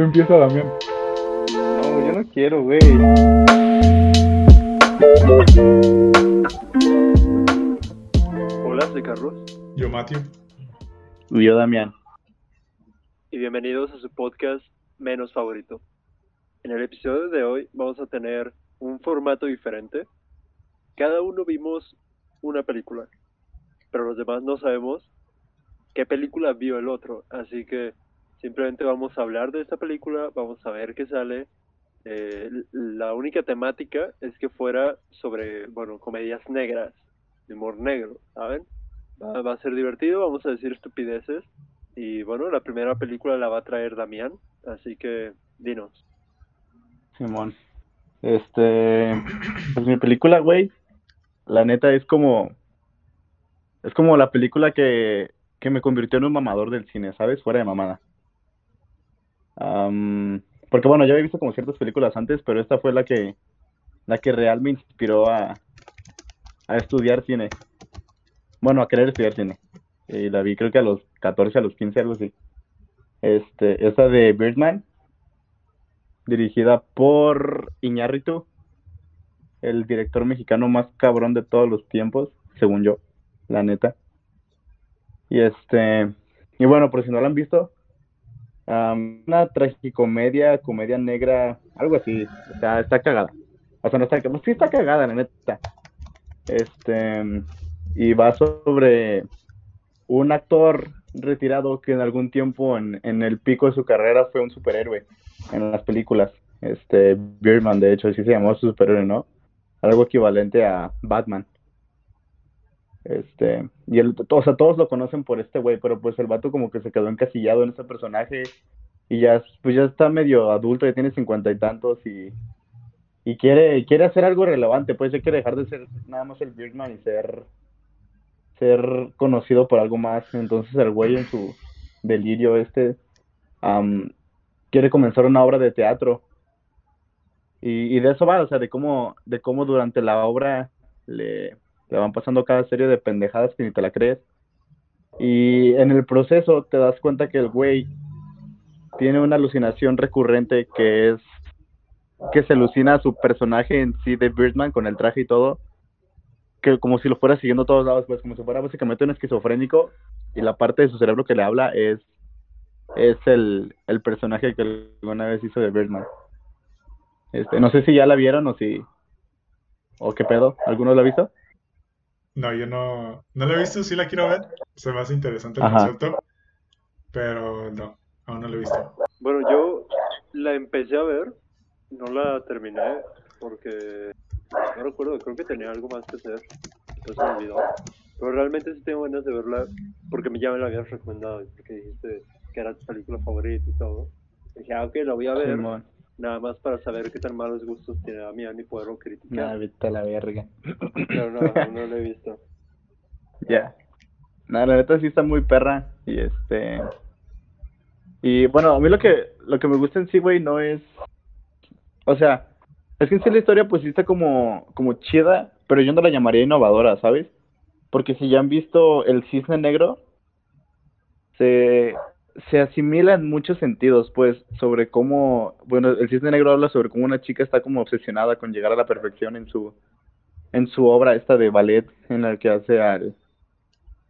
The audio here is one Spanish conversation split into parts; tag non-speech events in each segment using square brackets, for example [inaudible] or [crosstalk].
Tú empieza, Damián. No, yo no quiero, güey. Hola, soy Carlos Yo, Matthew. Y yo, Damián. y bienvenidos a su podcast menos favorito. En el episodio de hoy vamos a tener un formato diferente. Cada uno vimos una película, pero los demás no sabemos qué película vio el otro, así que simplemente vamos a hablar de esta película, vamos a ver qué sale. Eh, la única temática es que fuera sobre, bueno, comedias negras, de humor negro, ¿saben? Va, va a ser divertido, vamos a decir estupideces. Y bueno, la primera película la va a traer Damián, así que dinos. Simón. Este. Pues mi película, güey. La neta es como. Es como la película que, que me convirtió en un mamador del cine, ¿sabes? Fuera de mamada. Am, porque bueno, ya había visto como ciertas películas antes, pero esta fue la que. La que real me inspiró a. A estudiar cine. Bueno, a querer estudiar cine. Y la vi creo que a los 14, a los 15, algo así. Este, esa de Birdman dirigida por Iñárritu, el director mexicano más cabrón de todos los tiempos, según yo, la neta. Y este, y bueno, por si no la han visto, am, una tragicomedia, comedia negra, algo así, o sea, está cagada. O sea, no está, pues sí está cagada, la neta. Este, y va sobre un actor retirado que en algún tiempo en, en el pico de su carrera fue un superhéroe en las películas. Este, Birdman, de hecho, así se llamó su superhéroe, ¿no? Algo equivalente a Batman. Este, y el, o sea, todos lo conocen por este güey, pero pues el vato como que se quedó encasillado en ese personaje y ya, pues ya está medio adulto, ya tiene cincuenta y tantos y, y quiere, quiere hacer algo relevante, pues ya quiere dejar de ser nada más el Birdman y ser, ser conocido por algo más. Entonces el güey en su delirio este, quiere comenzar una obra de teatro. Y, y de eso va, o sea, de cómo, de cómo durante la obra le, le van pasando cada serie de pendejadas que ni te la crees. Y en el proceso te das cuenta que el güey tiene una alucinación recurrente que es que se alucina a su personaje en sí de Birdman con el traje y todo, que como si lo fuera siguiendo a todos lados, pues como si fuera básicamente un esquizofrénico y la parte de su cerebro que le habla es es el, el personaje que alguna vez hizo de Birdman. Este, no sé si ya la vieron o si o qué pedo, ¿alguno la ha visto? No, yo no, no la he visto, sí la quiero ver. Se me hace interesante el Ajá. concepto. Pero no, aún no la he visto. Bueno, yo la empecé a ver, no la terminé porque no recuerdo, creo que tenía algo más que hacer, entonces me olvidó. Pero realmente sí tengo ganas de verla porque ya me la habías recomendado, porque dijiste que era tu película favorita y todo. dije, ah, ok, la voy a ver, Simón. Nada más para saber qué tan malos gustos tiene Damián y poderlo Nah, criticar. vete a la verga. Pero no, no la he visto. [laughs] Ya. Nada, la neta sí está muy perra. Y este. Y bueno, a mí lo que, lo que me gusta en sí, güey, no es. O sea, es que en sí la historia, pues sí está como, como chida, pero yo no la llamaría innovadora, ¿sabes? Porque si ya han visto El Cisne Negro, se, se asimila en muchos sentidos, pues, sobre cómo. Bueno, El Cisne Negro habla sobre cómo una chica está como obsesionada con llegar a la perfección en su, en su obra esta de ballet, en la que hace al.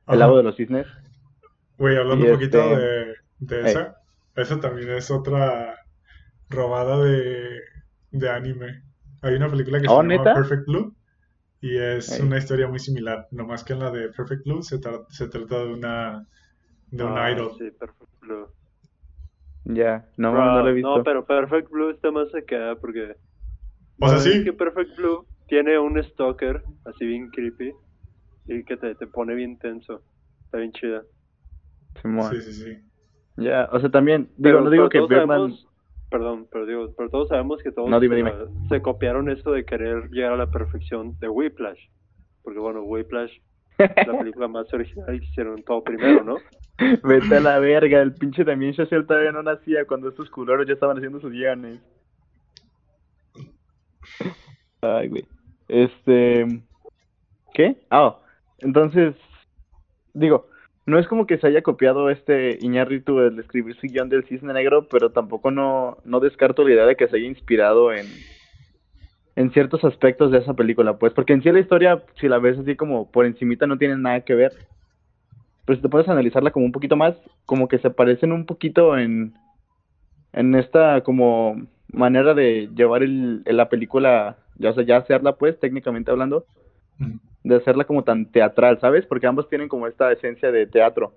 El lago de los cisnes. Güey, hablando un poquito este- de, de esa, esa también es otra robada de, de anime. Hay una película que se ¿Oh, llama neta? Perfect Blue y es una historia muy similar, nomás que en la de Perfect Blue se, tra- se trata de una de un Ah, idol. Sí, Perfect Blue. Ya, no, Bro, no lo he visto. No, pero Perfect Blue está más acá porque... O sea, ¿sabes sí. que Perfect Blue tiene un stalker así bien creepy y que te, te pone bien tenso. Está bien chida. Simón. Sí, sí, sí. Ya, o sea, también, digo, Pero, no digo que Birdman, sabemos- perdón, pero digo, pero todos sabemos que todos No, dime, se, dime. se copiaron esto de querer llegar a la perfección de Whiplash. Porque bueno, Whiplash la película más original y hicieron todo primero, ¿no? [laughs] vete a la verga, el pinche Damien Chazelle todavía no nacía cuando estos culeros ya estaban haciendo sus guiones. Ay, güey. Este, ¿qué? Ah, entonces, digo, no es como que se haya copiado este Iñárritu el escribir su guion del Cisne Negro, pero tampoco no, no descarto la idea de que se haya inspirado en, en ciertos aspectos de esa película, pues, porque en sí la historia, si la ves así como por encimita, no tiene nada que ver. Pero si te puedes analizarla como un poquito más, como que se parecen un poquito en, en esta como manera de llevar el, la película, ya, o sea, ya hacerla pues, técnicamente hablando, de hacerla como tan teatral, ¿sabes? Porque ambos tienen como esta esencia de teatro.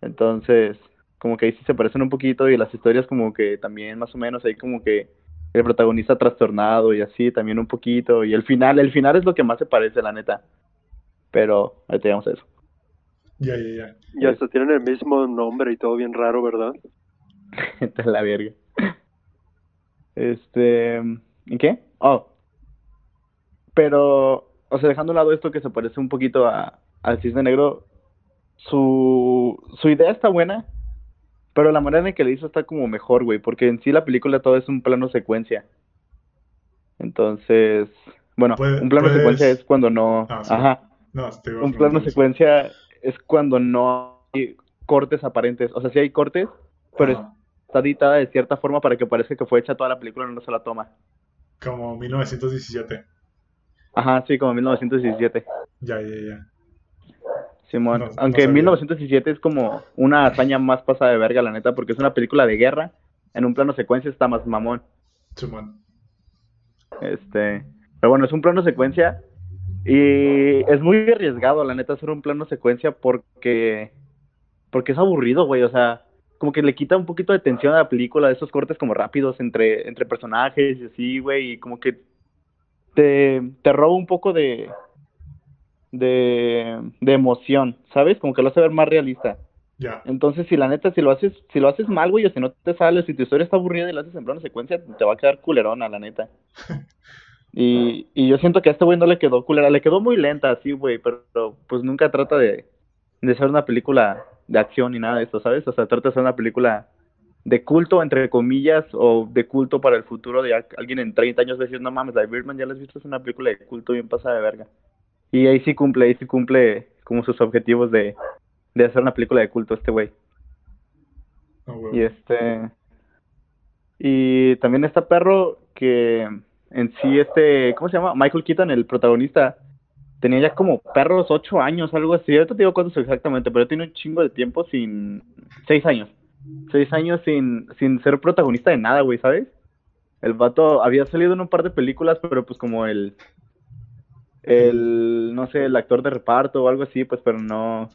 Entonces, como que ahí sí se parecen un poquito y las historias como que también más o menos ahí como que el protagonista trastornado y así también un poquito y el final, el final es lo que más se parece, la neta. Pero ahí te a eso. Ya, ya, ya. Y hasta tienen el mismo nombre y todo bien raro, ¿verdad? Esta es [laughs] la verga. Este, ¿y qué? Oh. Pero, o sea, dejando a un lado esto que se parece un poquito a, al Cisne Negro, su, su idea está buena, pero la manera en que le hizo está como mejor, güey, porque en sí la película todo es un plano secuencia. Entonces, bueno, un plano secuencia es cuando no... Ah, ajá. No, un plano secuencia es cuando no hay cortes aparentes. O sea, sí hay cortes, pero está editada de cierta forma para que parezca que fue hecha toda la película en una sola toma. Como 1917. Ajá, sí, como 1917. Ya, ya, ya. Simón, aunque 1917 es como una hazaña más pasada de verga, la neta, porque es una película de guerra, en un plano secuencia está más mamón. Simón. Este, pero bueno, es un plano secuencia y es muy arriesgado, la neta, hacer un plano secuencia porque porque es aburrido, güey, o sea, como que le quita un poquito de tensión a la película, de esos cortes como rápidos entre, entre personajes y así, güey, y como que te, te roba un poco de, de, de emoción, ¿sabes? Como que lo hace ver más realista. Ya. Entonces, si la neta, si lo haces, si lo haces mal, güey, o si no te sale, si tu historia está aburrida y la haces en plano secuencia, te va a quedar culerona, la neta. [laughs] y, y yo siento que a este güey no le quedó culera, le quedó muy lenta, así, güey, pero, pues nunca trata de, de ser una película de acción ni nada de eso, ¿sabes? O sea, trata de ser una película de culto, entre comillas, o de culto para el futuro de alguien en 30 años decir, no mames, la Birdman ya la has visto, es una película de culto bien pasada de verga. Y ahí sí cumple, ahí sí cumple como sus objetivos de, de hacer una película de culto este güey. Ah, y este... Y también está perro que en sí este, ¿cómo se llama? Michael Keaton, el protagonista, tenía ya como perros ocho años, algo así. Ahorita te digo cuántos exactamente, pero tiene un chingo de tiempo sin... Seis años. Seis años sin, sin ser protagonista de nada, güey, ¿sabes? El vato había salido en un par de películas, pero pues como el... El, no sé, el actor de reparto o algo así, pues, pero no...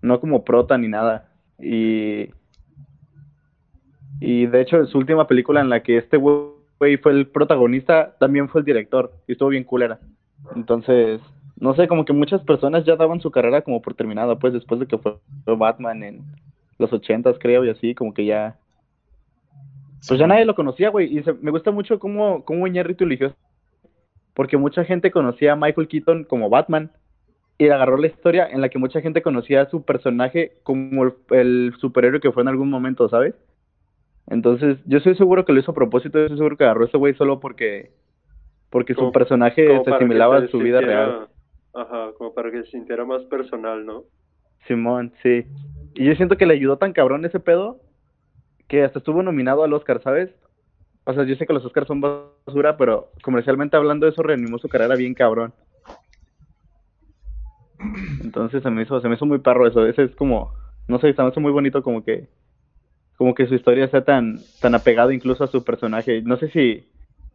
No como prota ni nada. Y... Y de hecho, su última película en la que este güey fue el protagonista, también fue el director. Y estuvo bien culera. Entonces, no sé, como que muchas personas ya daban su carrera como por terminada, pues después de que fue Batman en los ochentas, creo, y así, como que ya... Pues ya nadie lo conocía, güey, y me gusta mucho cómo, cómo Iñárritu eligió, porque mucha gente conocía a Michael Keaton como Batman, y agarró la historia en la que mucha gente conocía a su personaje como el, superhéroe que fue en algún momento, ¿sabes? Entonces, yo estoy seguro que lo hizo a propósito, yo estoy seguro que agarró a ese güey solo porque porque su personaje se asimilaba a su vida real. Ajá, como para que se sintiera más personal, ¿no? Simón, sí. Y yo siento que le ayudó tan cabrón ese pedo que hasta estuvo nominado al Oscar, ¿sabes? O sea, yo sé que los Oscars son basura, pero comercialmente hablando eso reanimó su carrera bien cabrón. Entonces se me hizo, se me hizo muy perro eso. Ese es como, no sé, se me hace muy bonito como que, como que su historia sea tan, tan apegada incluso a su personaje. No sé si,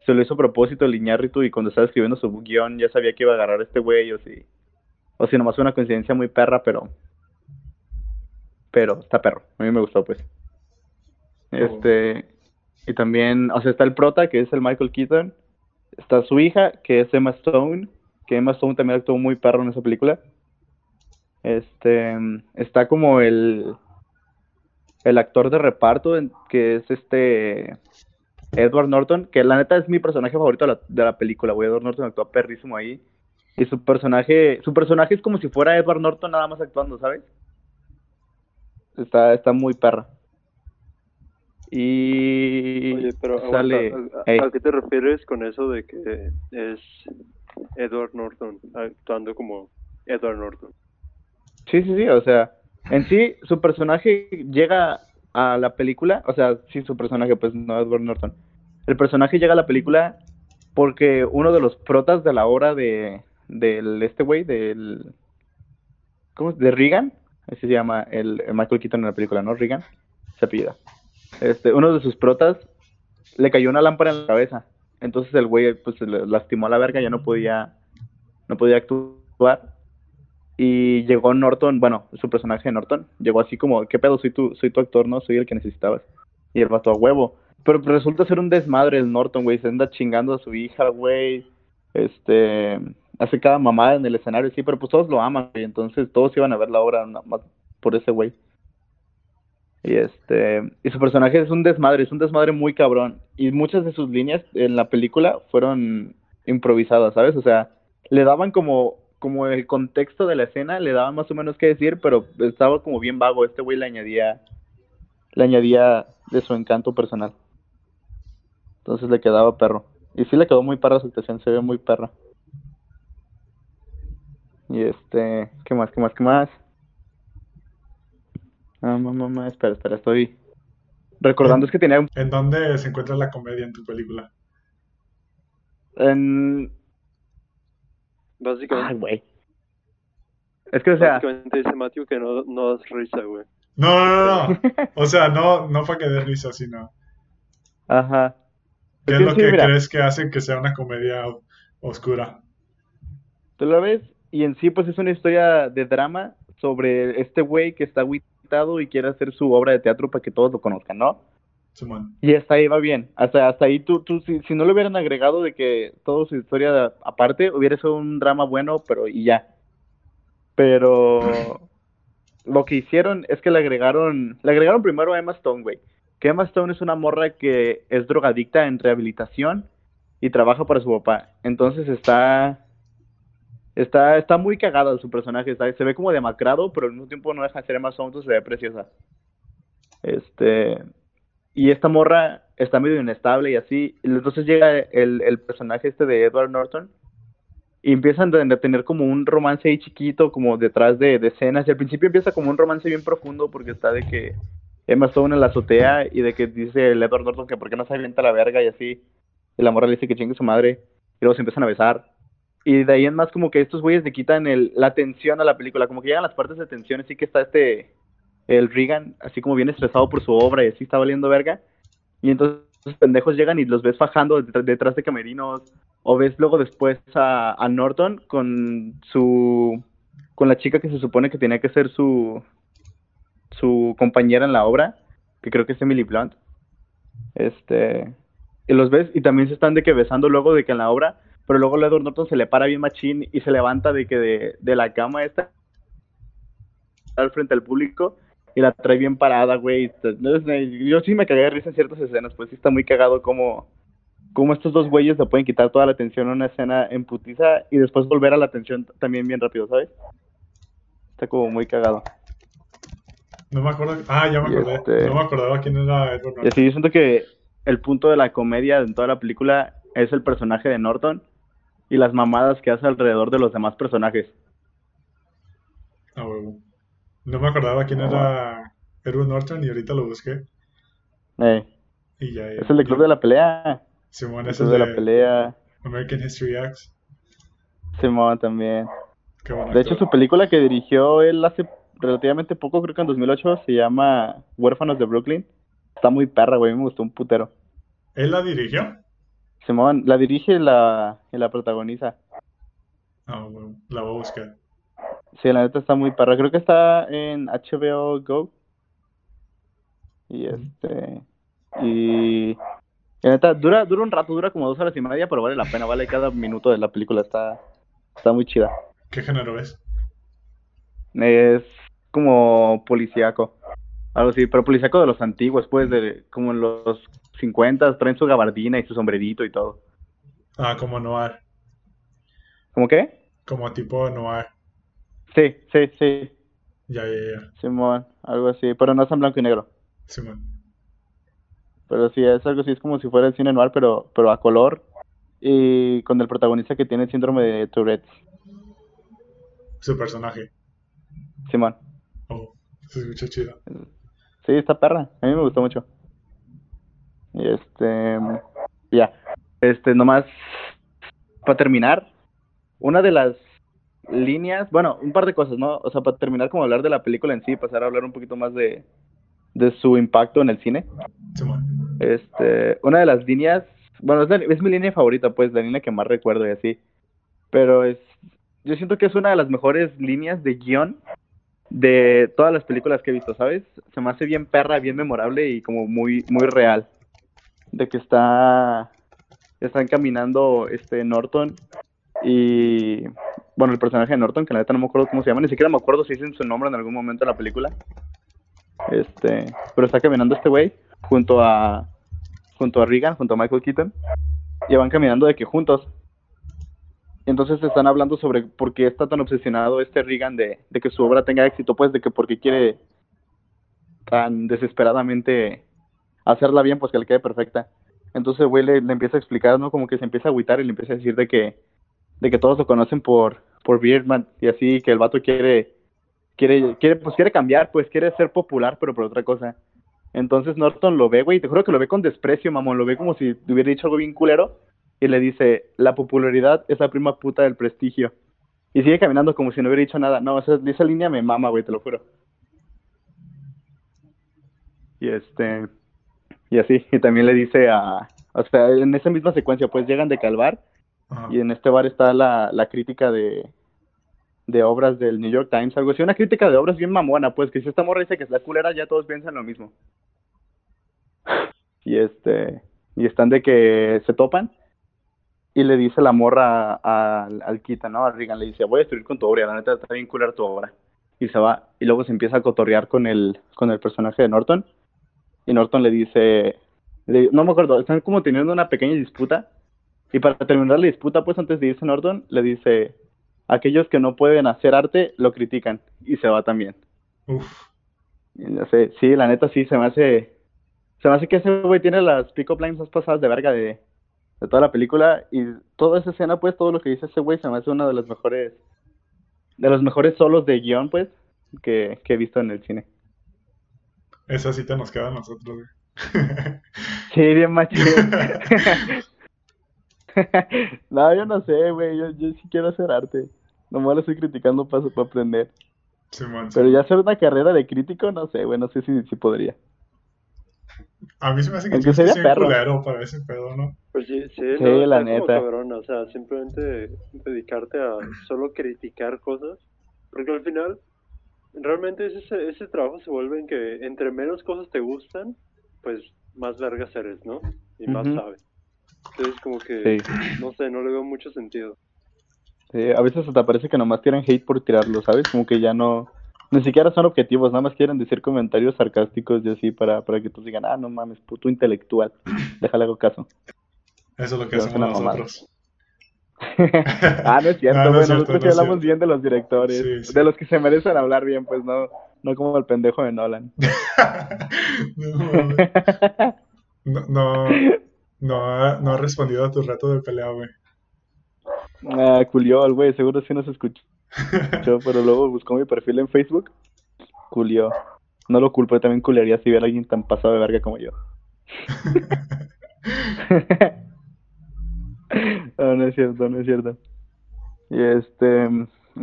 se lo hizo a propósito el Iñárritu y cuando estaba escribiendo su guion ya sabía que iba a agarrar a este güey o si, o si nomás fue una coincidencia muy perra, pero, pero está perro, a mí me gustó pues. Este, y también, o sea, está el prota que es el Michael Keaton, está su hija que es Emma Stone, que Emma Stone también actuó muy perro en esa película. Este, está como el, el actor de reparto que es este Edward Norton, que la neta es mi personaje favorito de la, de la película, güey. Edward Norton actúa perrísimo ahí. Y su personaje, su personaje es como si fuera Edward Norton nada más actuando, ¿sabes? Está, está muy perra. Y Oye, pero sale... ¿a, qué te refieres con eso de que es Edward Norton actuando como Edward Norton? Sí, sí, sí, o sea, En sí, su personaje llega a la película, o sea, sí, su personaje, pues no Edward Norton. El personaje llega a la película porque uno de los protas de la obra de del este güey, del ¿cómo? de Reagan, así se llama el, el Michael Keaton en la película, ¿no? Reagan, se pida. Este, uno de sus protas le cayó una lámpara en la cabeza. Entonces el güey pues se lastimó a la verga, ya no podía no podía actuar. Y llegó Norton, bueno, su personaje Norton, llegó así como, ¿qué pedo? Soy tu, soy tu actor, ¿no? Soy el que necesitabas. Y el vato a huevo. Pero resulta ser un desmadre el Norton, güey. Se anda chingando a su hija, güey. Este, hace cada mamada en el escenario, sí, pero pues todos lo aman, güey. Entonces todos iban a ver la obra más por ese güey. Y este, y su personaje es un desmadre, es un desmadre muy cabrón. Y muchas de sus líneas en la película fueron improvisadas, ¿sabes? O sea, le daban como, como el contexto de la escena, le daban más o menos qué decir, pero estaba como bien vago. Este güey le añadía, le añadía de su encanto personal. Entonces le quedaba perro. Y sí le quedó muy perra su actuación, se ve muy perra. Y este, ¿qué más, qué más, qué más? Mamá, mamá, espera, espera, estoy recordando, es que tenía un... ¿En dónde se encuentra la comedia en tu película? En... Básicamente, Ay, güey. Es que, o sea, básicamente dice Matthew que no, no das risa, güey. No, no, no, no. O sea, no, no fue que dé risa, sino. ajá. ¿Qué Es lo que crees que hace que sea una comedia oscura? Tú lo ves y en sí pues es una historia de drama sobre este güey que está agüitado y quiere hacer su obra de teatro para que todos lo conozcan, ¿no? Simón. Y hasta ahí va bien. Hasta, hasta ahí tú, tú si, si no le hubieran agregado de que toda su historia aparte hubiera sido un drama bueno, pero y ya. Pero [laughs] lo que hicieron es que le agregaron, le agregaron primero a Emma Stone, güey. Que Emma Stone es una morra que es drogadicta en rehabilitación y trabaja para su papá. Entonces está está está muy cagada su personaje, se ve como demacrado, pero al mismo tiempo no deja de ser Emma Stone, se ve preciosa. Este y esta morra está medio inestable y así. Entonces llega el, el personaje este de Edward Norton y empiezan a tener como un romance ahí chiquito, como detrás de, de escenas. Y al principio empieza como un romance bien profundo porque está de que Emma Stone en la azotea y de que dice el Edward Norton que por qué no se avienta la verga y así. Y la morra le dice que chingue su madre. Y luego se empiezan a besar. Y de ahí en más como que estos güeyes le quitan el, la tensión a la película. Como que llegan las partes de tensión, así que está este el Regan, así como bien estresado por su obra y así está valiendo verga. Y entonces los pendejos llegan y los ves fajando detrás, de camerinos. O ves luego después a, a Norton con su. con la chica que se supone que tenía que ser su. su compañera en la obra, que creo que es Emily Blunt. Este. Y los ves y también se están de que besando luego de que en la obra. Pero luego Edward Norton se le para bien machín y se levanta de que de, de la cama esta al frente al público y la trae bien parada, güey. Entonces, Yo sí me cagué de risa en ciertas escenas, pues sí está muy cagado como, como estos dos güeyes le pueden quitar toda la atención a una escena en putiza y después volver a la atención también bien rápido, ¿sabes? Está como muy cagado. No me acuerdo. Ah, ya me Y acordé. este- No me acordaba quién era Edward Y Norton. así yo siento que el punto de la comedia en toda la película es el personaje de Norton y las mamadas que hace alrededor de los demás personajes. Ah, huevo. No me acordaba quién era Edward Norton y ahorita lo busqué. Eh, Y ya. es el de Club de la Pelea. Simón, El ese Club es de de la Pelea. American History X. Simón también. Qué buen De hecho, su película que dirigió él hace relativamente poco, creo que en 2008, se llama Huérfanos de Brooklyn. Está muy perra, güey, me gustó un putero. ¿Él la dirigió? Simón, la dirige y la, y la protagoniza. Ah, huevo. La voy a buscar. Sí, la neta está muy perra. Creo que está en HBO Go. Y este. Y. La neta, dura, dura un rato, dura como dos horas y media, pero vale la pena, vale cada minuto de la película, está, está muy chida. ¿Qué género es? Es como policíaco. Algo así, pero policíaco de los antiguos, pues, de como en los 50, traen su gabardina y su sombrerito y todo. Ah, como noir. ¿Cómo qué? Como tipo noir. Sí, sí, sí, Ya, ya, ya. Simón, algo así, pero no es en blanco y negro. Simón. Pero sí, es algo así, es como si fuera el cine noir, pero, pero a color y con el protagonista que tiene el síndrome de Tourette, Su personaje. Simón. Oh. Se escucha chido. Sí, está perra. A mí me gustó mucho. Y este. Ya. Este, nomás. Para terminar, una de las líneas. Bueno, un par de cosas, ¿no? O sea, para terminar, como hablar de la película en sí, pasar a hablar un poquito más de, de su impacto en el cine. Este, una de las líneas, bueno, es, la- es mi línea favorita, pues, la línea que más recuerdo y así. Pero es, yo siento que es una de las mejores líneas de guion de todas las películas que he visto, ¿sabes? Se me hace bien perra, bien memorable y como muy, muy real. De que está, están caminando este Norton y, bueno, el personaje de Norton, que la neta no me acuerdo cómo se llama, ni siquiera me acuerdo si dicen su nombre en algún momento en la película. Este, pero está caminando este güey junto a junto a Regan, junto a Michael Keaton, y van caminando de que juntos. Entonces están hablando sobre por qué está tan obsesionado este Regan de, de que su obra tenga éxito, pues de que por qué quiere tan desesperadamente hacerla bien, pues que le quede perfecta. Entonces güey le, le empieza a explicar, ¿no? Como que se empieza a agüitar y le empieza a decir de que, de que todos lo conocen por, por Birdman y así, que el vato quiere, quiere, quiere, pues quiere cambiar, pues quiere ser popular, pero por otra cosa. Entonces Norton lo ve, güey, te juro que lo ve con desprecio, mamón, lo ve como si hubiera dicho algo bien culero y le dice, la popularidad es la prima puta del prestigio. Y sigue caminando como si no hubiera dicho nada. No, esa, esa línea me mama, güey, te lo juro. Y este, y así, y también le dice a, o sea, en esa misma secuencia, pues llegan de Calvar Ajá. y en este bar está la, la crítica de, de obras del New York Times, algo así, una crítica de obras bien mamona, pues que si esta morra dice que es la culera, ya todos piensan lo mismo. Y este, y están de que se topan y le dice la morra a- al Kita, ¿no? A Regan le dice, voy a destruir con tu obra, la neta está bien culera tu obra. Y se va, y luego se empieza a cotorrear con el, con el personaje de Norton. Y Norton le dice, le- no me acuerdo, están como teniendo una pequeña disputa. Y para terminar la disputa, pues antes de irse Norton, le dice, aquellos que no pueden hacer arte, lo critican. Y se va también. Uf. No sé, sí, la neta sí, se me hace, se me hace que ese güey tiene las pick-up lines más pasadas de verga de, de toda la película. Y toda esa escena, pues, todo lo que dice ese güey se me hace una de las mejores, de los mejores solos de guion, pues, que, que he visto en el cine. Esa cita nos queda a nosotros, güey. [laughs] Sí, bien machín. [laughs] No, yo no sé, güey, yo, yo sí quiero hacer arte. Nomás lo estoy criticando para, para aprender. Simón, Pero sí. ya hacer una carrera de crítico, no sé, güey, no sé si, si podría. A mí se me hace que ser perro. culero para ese pedo, ¿no? Pues sí, sí, Sí, no, la como neta. cabrón, o sea, simplemente dedicarte a solo criticar cosas, porque al final, realmente ese, ese trabajo se vuelve en que entre menos cosas te gustan, pues más vergas eres, ¿no? Y más sabes. Entonces como que, Sí. no sé, no le veo mucho sentido. Sí, a veces hasta parece que nomás tiran hate por tirarlo, ¿sabes? Como que ya no, ni siquiera son objetivos, nada más quieren decir comentarios sarcásticos y así para, para que todos digan, ah, no mames, puto intelectual, déjale hago caso. Eso es lo que Pero hacemos una mamada. [laughs] ah, no es cierto, [laughs] no güey, es cierto, nosotros no hablamos cierto. bien de los directores, Sí, sí. de los que se merecen hablar bien, pues no, no como el pendejo de Nolan. [laughs] No, no, no, ha, no ha respondido a tu reto de pelea, güey. Ah, culió al güey, seguro sí nos escuchó, pero luego buscó mi perfil en Facebook, culió. No lo culpo, yo también culiaría si viera a alguien tan pasado de verga como yo. [laughs] no, no es cierto, no es cierto. Y este,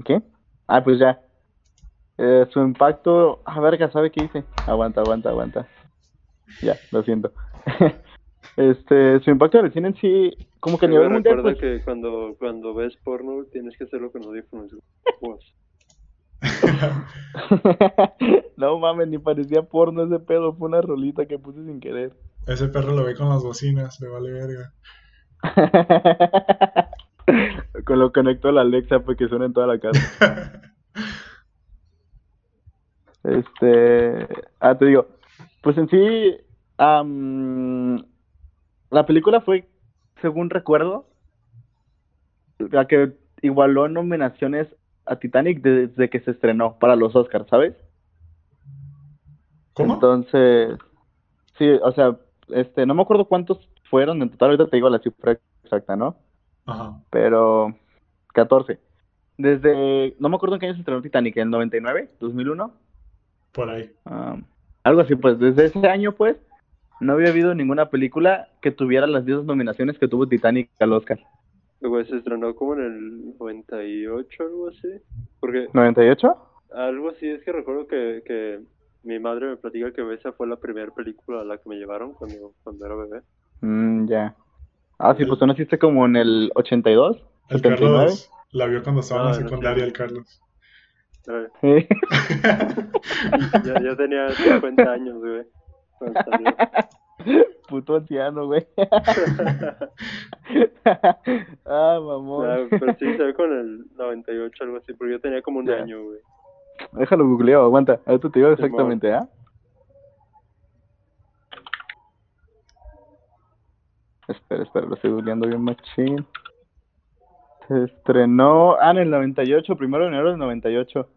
¿qué? Ah, pues ya. Eh, su impacto, ah, verga, ¿sabe qué hice? Aguanta, aguanta, aguanta. Ya, lo siento. [laughs] este, su impacto en el cine en sí, como que a nivel mundial, recuerda pues, que cuando, cuando ves porno tienes que hacerlo con audífonos. Pues, [laughs] no mames, ni parecía porno ese pedo, fue una rolita que puse sin querer. Ese perro lo ve con las bocinas, le vale verga. [laughs] Con lo conecto a la Alexa para que suene en toda la casa. Este, ah, te digo, pues en sí, la película fue, según recuerdo, la que igualó nominaciones a Titanic desde que se estrenó para los Oscars, ¿sabes? ¿Cómo? Entonces, sí, o sea, este, no me acuerdo cuántos fueron en total, ahorita te digo la cifra exacta, ¿no? Ajá. Pero 14. Desde, no me acuerdo en qué año se estrenó Titanic, ¿en el 99? ¿2001? por ahí. Ah, algo así, pues desde ese año, pues, no había habido ninguna película que tuviera las 10 nominaciones que tuvo Titanic al Oscar. Luego se estrenó como en el 98, algo así. Porque ¿98? algo así es que recuerdo que, que mi madre me platica que esa fue la primera película a la que me llevaron cuando, cuando era bebé. Mm, ya. Ah, sí, pues tú naciste como en el 82, El 79. Carlos la vio cuando estaba en Ah, la no, secundaria, sí. el Carlos. [laughs] Sí. ya, ya tenía 50 años, güey. [laughs] Puto anciano, güey. [laughs] ah, mamón. Ah, pero sí, se ve con el 98, algo así, porque yo tenía como un Ya. año, güey. Déjalo googleo, aguanta. Ahorita te digo exactamente, ¿ah? Espera, espera, lo estoy googleando bien machín. Se estrenó, ah, en el 98, primero de enero del 98.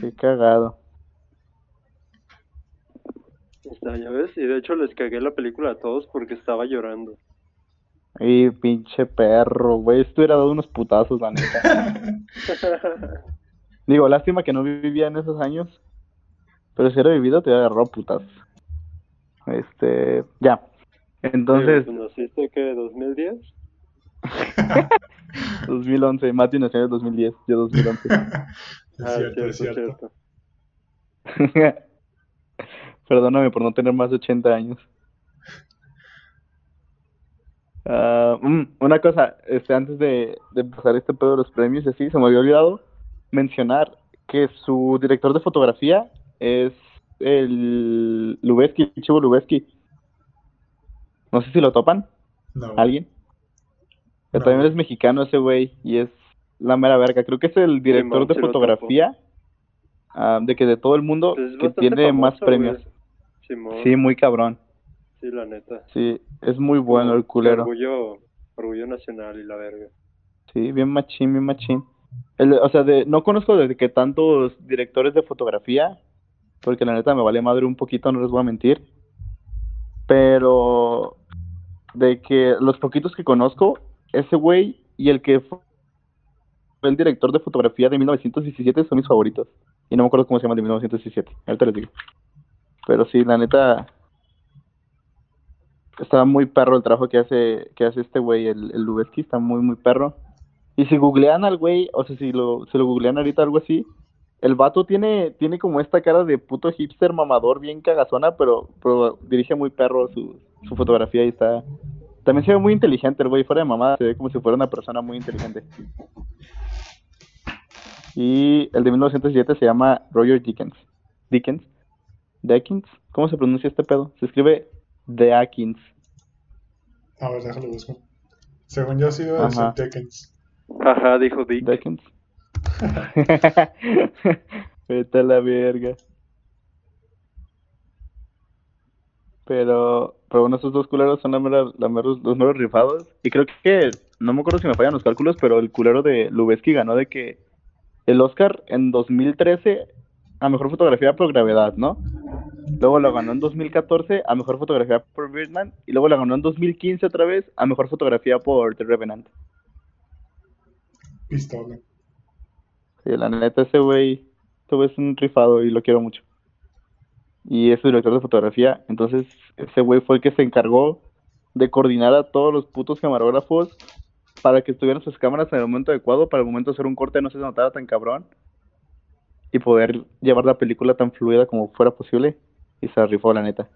Qué cagado. Está, ya ves, y de hecho les cagué la película a todos porque estaba llorando. Y pinche perro, güey. Esto hubiera dado unos putazos, la neta. [laughs] Digo, lástima que no vivía en esos años. Pero si hubiera vivido, te hubiera agarrado putazos. Este, ya. Entonces, ¿Naciste qué? ¿2010? 2011. [laughs] Mati nació en el 2010. Yo 2011. [laughs] Es ah, cierto, es cierto. [laughs] Perdóname por no tener más de 80 años. Ah, mm, una cosa, este, antes de, de empezar este pedo de los premios y así, se me había olvidado mencionar que su director de fotografía es el Lubeski, Chivo Lubeski. No sé si lo topan, No. alguien. Que No. también es mexicano ese güey y es la mera verga. Creo que es el director de fotografía ah, de que de todo el mundo Pues es que tiene más premios. Sí, muy cabrón. sí, la neta. Sí, es muy bueno el culero. Orgullo, orgullo nacional y la verga. Sí, bien machín, bien machín. El- o sea, de, no conozco desde que tantos directores de fotografía, porque la neta me vale madre un poquito, no les voy a mentir. Pero de que los poquitos que conozco, ese güey y el que fue el director de fotografía de 1917 son mis favoritos. Y no me acuerdo cómo se llama el de 1917, ahorita les digo. Pero sí, la neta, está muy perro el trabajo que hace, que hace este güey, el, el Lubeski, está muy, muy perro. Y si googlean al güey, o sea, si lo, si lo googlean ahorita algo así, el vato tiene, tiene como esta cara de puto hipster mamador bien cagazona, pero, pero dirige muy perro su, su fotografía y está... También se ve muy inteligente el güey, fuera de mamada, se ve como si fuera una persona muy inteligente. Y el de 1907 se llama Roger Dickens. Dickens. Dickens. ¿Cómo se pronuncia este pedo? Se escribe Deakins. A ver, déjalo busco. Según yo, sí iba a decir Ajá. Tekens. Ajá, dijo Dick. Dickens. [laughs] Vete a la verga. Pero, pero bueno, esos dos culeros son la la los meros rifados. Y creo que, no me acuerdo si me fallan los cálculos, pero el culero de Lubeski ganó de que el Oscar en 2013 a mejor fotografía por gravedad, ¿no? Luego lo ganó en 2014 a mejor fotografía por Birdman. Y luego lo ganó en 2015 otra vez a mejor fotografía por The Revenant. Pistola. Sí, la neta, ese güey, ese güey es un rifado y lo quiero mucho. Y es director de fotografía, entonces ese güey fue el que se encargó de coordinar a todos los putos camarógrafos para que estuvieran sus cámaras en el momento adecuado, para el momento de hacer un corte no se notara tan cabrón y poder llevar la película tan fluida como fuera posible. Y se rifó, la neta.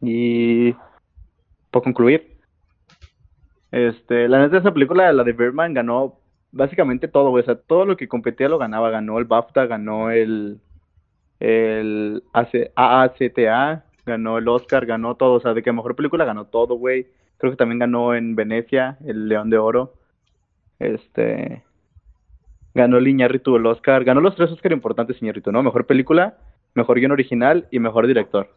Y por concluir, este, la neta esa película, la de Birdman, ganó básicamente todo. O sea, todo lo que competía lo ganaba. Ganó el BAFTA, ganó el, el AC AACTA, ganó el Oscar, ganó todo. O sea, de que mejor película ganó todo, güey. Creo que también ganó en Venecia el León de Oro. Este. Ganó el el Oscar. Ganó los tres Oscar importantes, Iñárritu, ¿no? Mejor película, mejor guion original y mejor director.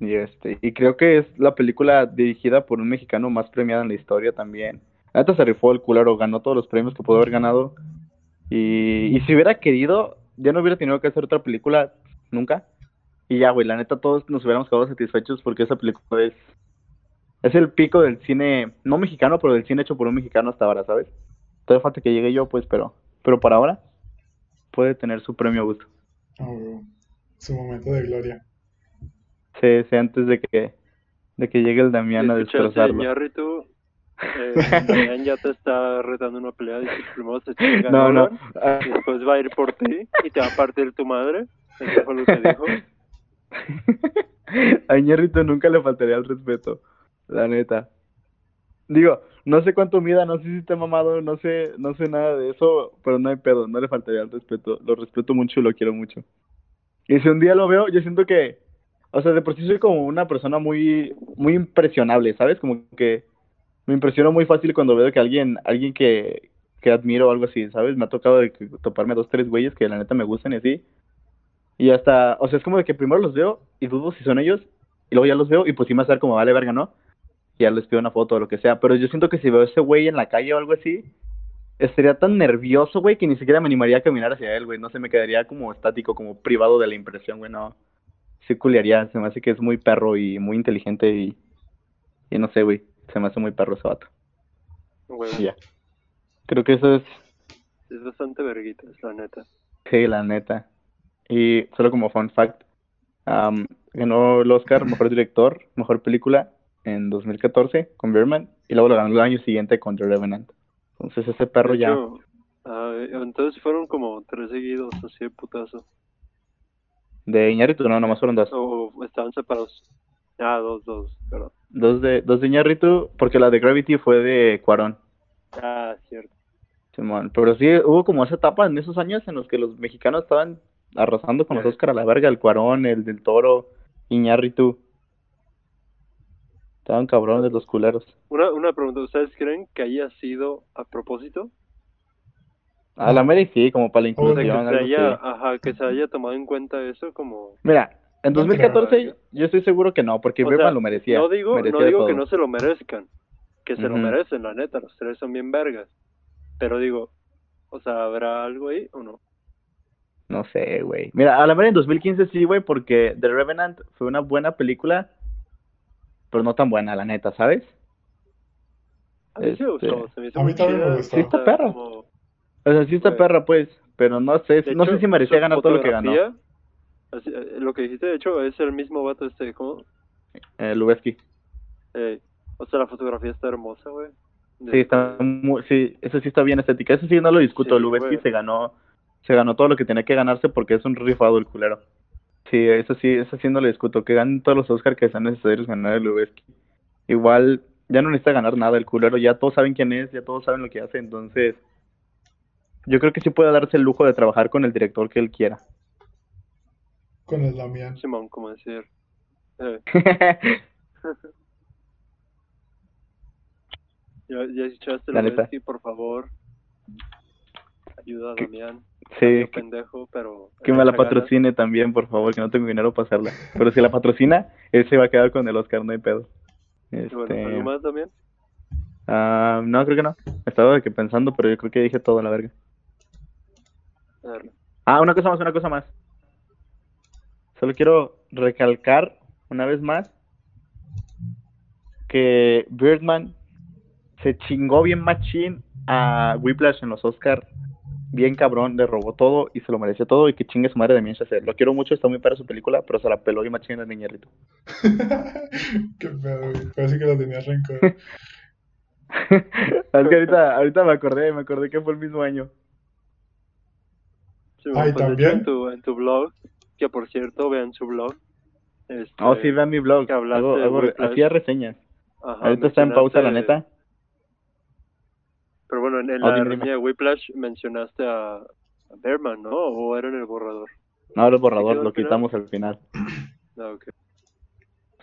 Y este, y creo que es la película dirigida por un mexicano más premiada en la historia también. La neta se rifó el culero, ganó todos los premios que pudo haber ganado. Y, y si hubiera querido, ya no hubiera tenido que hacer otra película nunca. Y ya, güey, la neta todos nos hubiéramos quedado satisfechos porque esa película es es el pico del cine, no mexicano, pero del cine hecho por un mexicano hasta ahora, ¿sabes? todavía falta que llegue yo, pues, pero, pero por ahora puede tener su premio a gusto. Huevo. Su momento de gloria. Sí, sí, antes de que, de que llegue el Damián a ¿Escuchaste, destrozarlo. Ñarritu? Eh, [laughs] Damián ya te está retando una pelea. Dice primero se chinga No, no. Y después va a ir por ti y te va a partir tu madre. Eso fue lo que dijo. [laughs] A Ñerrito nunca le faltaría el respeto, la neta. Digo, no sé cuánto mida, no sé si está mamado, no sé, no sé nada de eso, pero no hay pedo, no le faltaría el respeto. Lo respeto mucho y lo quiero mucho. Y si un día lo veo, yo siento que, o sea, de por sí soy como una persona muy, muy impresionable, ¿sabes? Como que me impresiono muy fácil cuando veo que alguien, alguien que, que admiro o algo así, ¿sabes? Me ha tocado de toparme dos, tres güeyes que la neta me gustan y así. Y hasta, o sea, es como de que primero los veo y dudo si son ellos, y luego ya los veo y pues sí me hacer como vale verga, ¿no? Y ya les pido una foto o lo que sea. Pero yo siento que si veo a ese güey en la calle o algo así, estaría tan nervioso, güey, que ni siquiera me animaría a caminar hacia él, güey. No sé, me quedaría como estático, como privado de la impresión, güey, no. Sí culiaría, se me hace que es muy perro y muy inteligente y, y no sé, güey, se me hace muy perro ese vato. Y ya. Creo que eso es, es bastante verguitas, la neta. sí, la neta. Y solo como fun fact, am, ganó el Oscar Mejor [laughs] Director, Mejor Película en 2014 con Birdman y luego lo ganó el año siguiente con The Revenant. Entonces ese perro ya... entonces fueron como tres seguidos, así de putazo. De Iñárritu no, nomás fueron dos. O estaban separados. Ah, dos, dos, perdón. Dos de, dos de Iñárritu, porque la de Gravity fue de Cuarón. Ah, cierto. Simón. Pero sí, hubo como esa etapa en esos años en los que los mexicanos estaban arrasando con los. Oscar a la verga, el Cuarón, el del Toro, Iñárritu. Estaban cabrones los culeros. Una, una pregunta, ¿ustedes creen que haya sido a propósito? A la Mary sí, como para la O O sea, de que inclusión, se haya, ajá, que se haya tomado en cuenta eso como... Mira, en No creo. 2014 yo estoy seguro que no, porque sea, lo merecía. No digo, merecía no digo que no se lo merezcan, que se lo merecen, la neta, los tres son bien vergas. Pero digo, o sea, ¿habrá algo ahí o no? No sé, güey. Mira, a la mera en 2015 sí, güey, porque The Revenant fue una buena película, pero no tan buena, la neta, ¿sabes? A mí sí me Este, gustó, se me hizo a mí muy también me gustó. Sí está o sea, perra. como- O sea, sí está Güey. perra, pues, pero no sé, de no sé si merecía ganar todo lo que ganó. Así, eh, lo que dijiste, de hecho, es el mismo vato este, ¿cómo? Eh, Lubeski. Eh, o sea, la fotografía está hermosa, güey. De- Sí, está muy, sí, eso sí está bien estética. Eso sí no lo discuto. Sí, Lubeski se ganó, se ganó todo lo que tenía que ganarse porque es un rifado el culero. Sí, eso sí, eso sí no lo discuto. Que ganen todos los Oscars que sean necesarios ganar el Lubeski. Igual, ya no necesita ganar nada el culero. Ya todos saben quién es, ya todos saben lo que hace. Entonces, yo creo que sí puede darse el lujo de trabajar con el director que él quiera. Con el Damián. Simón, como decir. Eh, [laughs] ya, ya escuchaste La neta. por favor. Ayuda a Damián. sí, que, pendejo, pero. que le me la ganas. patrocine también, por favor, que no tengo dinero para hacerla. Pero si la patrocina, él se va a quedar con el Oscar, no hay pedo. Y bueno, Este, ¿algo más también? ah, no, creo que no. Estaba de que pensando, pero yo creo que dije todo la verga. A ver, Ah, una cosa más, una cosa más. Solo quiero recalcar una vez más que Birdman se chingó bien machín a Whiplash en los Oscar. Bien cabrón, le robó todo y se lo mereció todo y que chingue su madre de Chazelle. Lo quiero mucho, está muy para su película, pero se la peló bien machín el niñerito. [laughs] Qué pedo, güey. Parece que lo tenías rencor. [laughs] es que ahorita, ahorita me acordé, me acordé que fue el mismo año. Simón, Ay, pues, ¿también? en tu, en tu blog, que por cierto, vean su blog. Este, Oh, sí, vean mi blog. Hago, hago, hacía reseñas. ajá, Ahorita está en pausa, la neta. Pero bueno, en, en Oh, la reseña de Whiplash mencionaste a, a Berman, ¿no? ¿O era en el borrador? No, el borrador, lo quitamos al final. Ah, ok.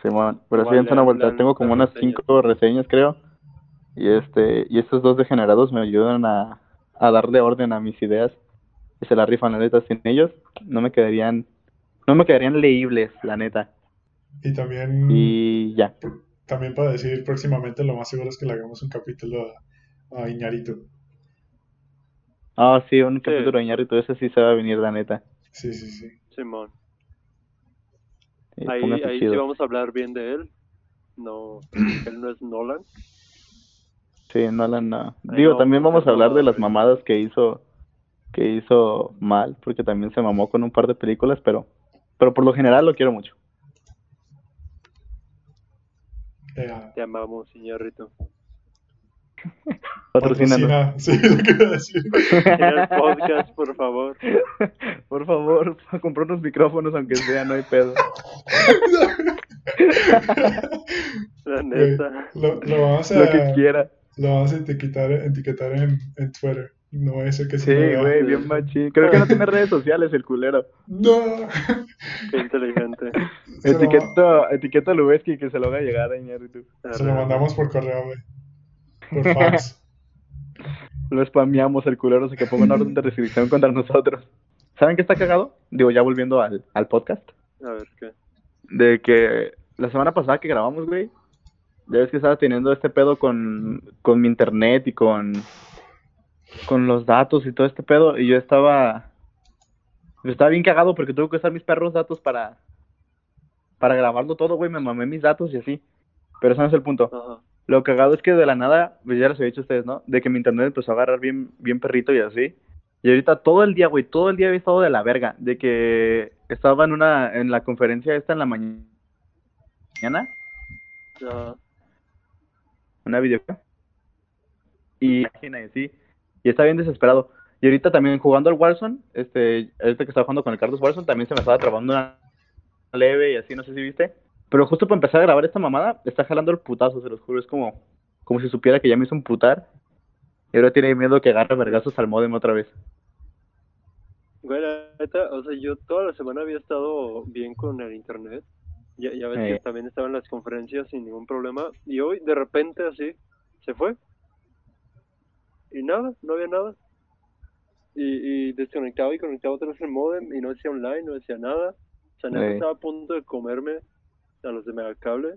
Simón, pero sí, dense una vuelta. Tengo como unas reseñas. cinco reseñas, creo. Y este, y estos dos degenerados me ayudan a, a darle orden a mis ideas. Y se la rifan, la neta, sin ellos no me quedarían, no me quedarían leíbles, la neta. Y también, Y ya. también para decir próximamente, lo más seguro es que le hagamos un capítulo a, a Iñárritu. Ah, sí, un capítulo de Iñárritu, ese sí se va a venir, la neta. Sí, sí, sí. Simón. Ahí, ahí sí vamos a hablar bien de él. No, él no es Nolan. Sí, Nolan no. Ay, Digo, no, también no vamos a hablar de las mamadas que hizo que hizo mal, porque también se mamó con un par de películas, pero pero por lo general lo quiero mucho. Te amamos, señorito. [laughs] Patrocínanos. patrocina. Sí, lo que iba a decir. El podcast, por favor. [laughs] Por favor, [laughs] comprar unos micrófonos aunque sea, no hay pedo. La neta. Lo, lo vamos a, Lo que quiera. lo vamos a etiquetar, etiquetar en, en Twitter. No eso que Sí, se vea. güey, bien machín. Creo que no tiene redes sociales el culero. No. Qué inteligente. Se lo, Etiqueta, etiqueta a Lubeski que se lo haga llegar a Iñárritu. se lo mandamos por correo, güey. Por fax. [laughs] Lo spameamos, el culero se que ponga una orden de restricción contra nosotros. ¿Saben qué está cagado? Digo, ya volviendo al, al podcast. A ver, ¿qué? De que la semana pasada que grabamos, güey, ya ves que estaba teniendo este pedo con, con mi internet y con, con los datos y todo este pedo. Y yo estaba. Yo estaba bien cagado porque tuve que usar mis perros datos para. Para grabarlo todo, güey. Me mamé mis datos y así. Pero ese no es el punto. Lo cagado es que de la nada, pues ya les he dicho a ustedes, ¿no? De que mi internet empezó a agarrar bien, bien perrito y así. Y ahorita todo el día, güey, todo el día había estado de la verga. De que estaba en una, en la conferencia esta en la mañana. Ajá. Una video. Y así. Y está bien desesperado. Y ahorita también jugando al Warzone, este, ahorita que estaba jugando con el Carlos Warzone, también se me estaba trabando una leve y así, no sé si viste. Pero justo para empezar a grabar esta mamada, está jalando el putazo, se los juro, es como, como si supiera que ya me hizo un putar. Y ahora tiene miedo que agarre vergazos al modem otra vez. Güey, la neta, o sea, yo toda la semana había estado bien con el internet. Ya, ya ves Eh. que también estaba en las conferencias sin ningún problema. Y hoy, de repente, así, se fue. Y nada, no había nada. Y, y desconectaba y conectaba otra vez el modem y no decía online, no decía nada. O sea, neta estaba a punto de comerme a los de Megacable.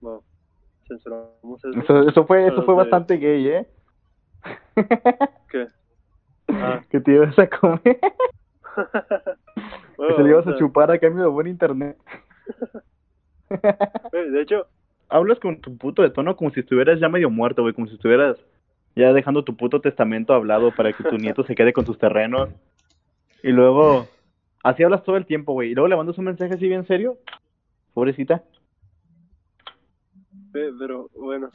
Bueno, censuramos eso. Eso, eso fue, A eso fue de- bastante gay, ¿eh? [laughs] ¿Qué? Ah. que te ibas a comer, [laughs] que Bueno, te lo ibas o a sea, chupar a cambio de buen internet. [laughs] de hecho, hablas con tu puto de tono como si estuvieras ya medio muerto, güey, como si estuvieras ya dejando tu puto testamento hablado para que tu [laughs] nieto se quede con tus terrenos. Y luego, así hablas todo el tiempo, güey. Y luego le mandas un mensaje así bien serio. Pobrecita. eh, pero bueno.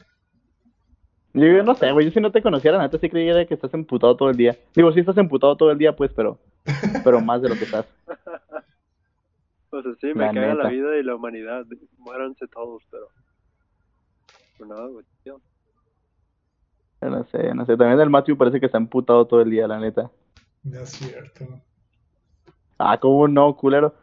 Yo, yo no sé, güey, yo si no te conociera, neta sí creía que estás emputado todo el día. Digo, sí estás emputado todo el día, pues, pero [laughs] pero más de lo que estás. O sea, sí, me La caga la vida y la humanidad. Muéranse todos, pero. Pues nada, güey. No sé, no sé. También el Matthew parece que está emputado todo el día, la neta. No es cierto. Ah, ¿cómo no, culero?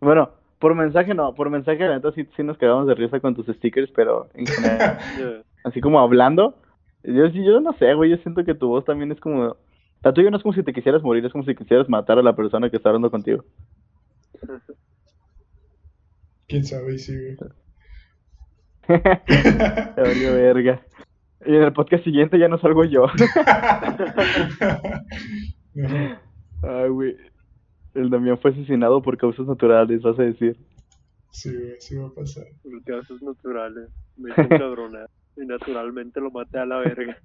Bueno, por mensaje no, por mensaje la neta sí, sí nos quedamos de risa con tus stickers, pero en general, Yeah. [laughs] así como hablando, yo yo no sé, güey, yo siento que tu voz también es como, la tuya no es como si te quisieras morir, es como si quisieras matar a la persona que está hablando contigo. Quién sabe, sí, güey. [laughs] Verga. Y en el podcast siguiente ya no salgo yo. No, [laughs] Ay, güey. El Damián fue asesinado por causas naturales, vas a decir. sí, güey, sí va a pasar. Por casos naturales. Me hice encabronar. [laughs] Y naturalmente lo maté a la verga.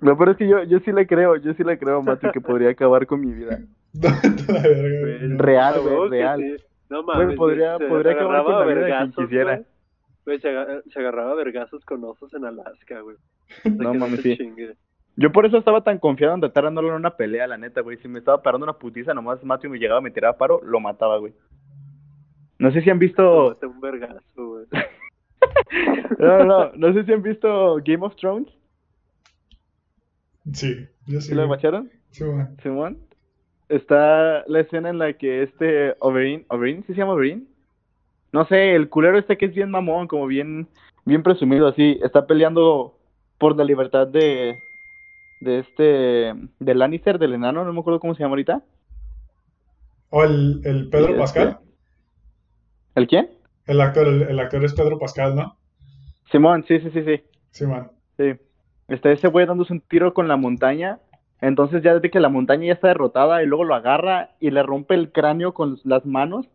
Lo peor es que yo, yo sí le creo, yo sí le creo a Mati que podría acabar con mi vida. [laughs] No, la verga, Güey, güey. Real, güey, real. sí. No mames. podría- güey, podría acabar con la vida de quien quisiera. Güey. Se, aga- se agarraba vergazos con osos en Alaska, güey. [laughs] No mames, sí. chingue. Yo por eso estaba tan confiado en tratar en una pelea, la neta, güey. Si me estaba parando una putiza, nomás Matthew me llegaba, me tiraba paro, lo mataba, güey. No sé si han visto... Un vergazo, güey. [laughs] No, no, no, no sé si han visto Game of Thrones. Sí, yo sí. ¿Sí lo? Sí, güey. Simón. Está la escena en la que este Oberyn, ¿Oberyn? ¿Sí se llama Oberyn? No sé, el culero este que es bien mamón, como bien, bien presumido así, está peleando por la libertad de, de este, de Lannister, del enano, no me acuerdo cómo se llama ahorita. O el, el Pedro Y este- Pascal. ¿El quién? El actor, el, el actor es Pedro Pascal, ¿no? Simón, sí, sí, sí, sí. Man. Sí. Está ese güey dándose un tiro con la montaña. Entonces ya desde que la montaña ya está derrotada y luego lo agarra y le rompe el cráneo con las manos.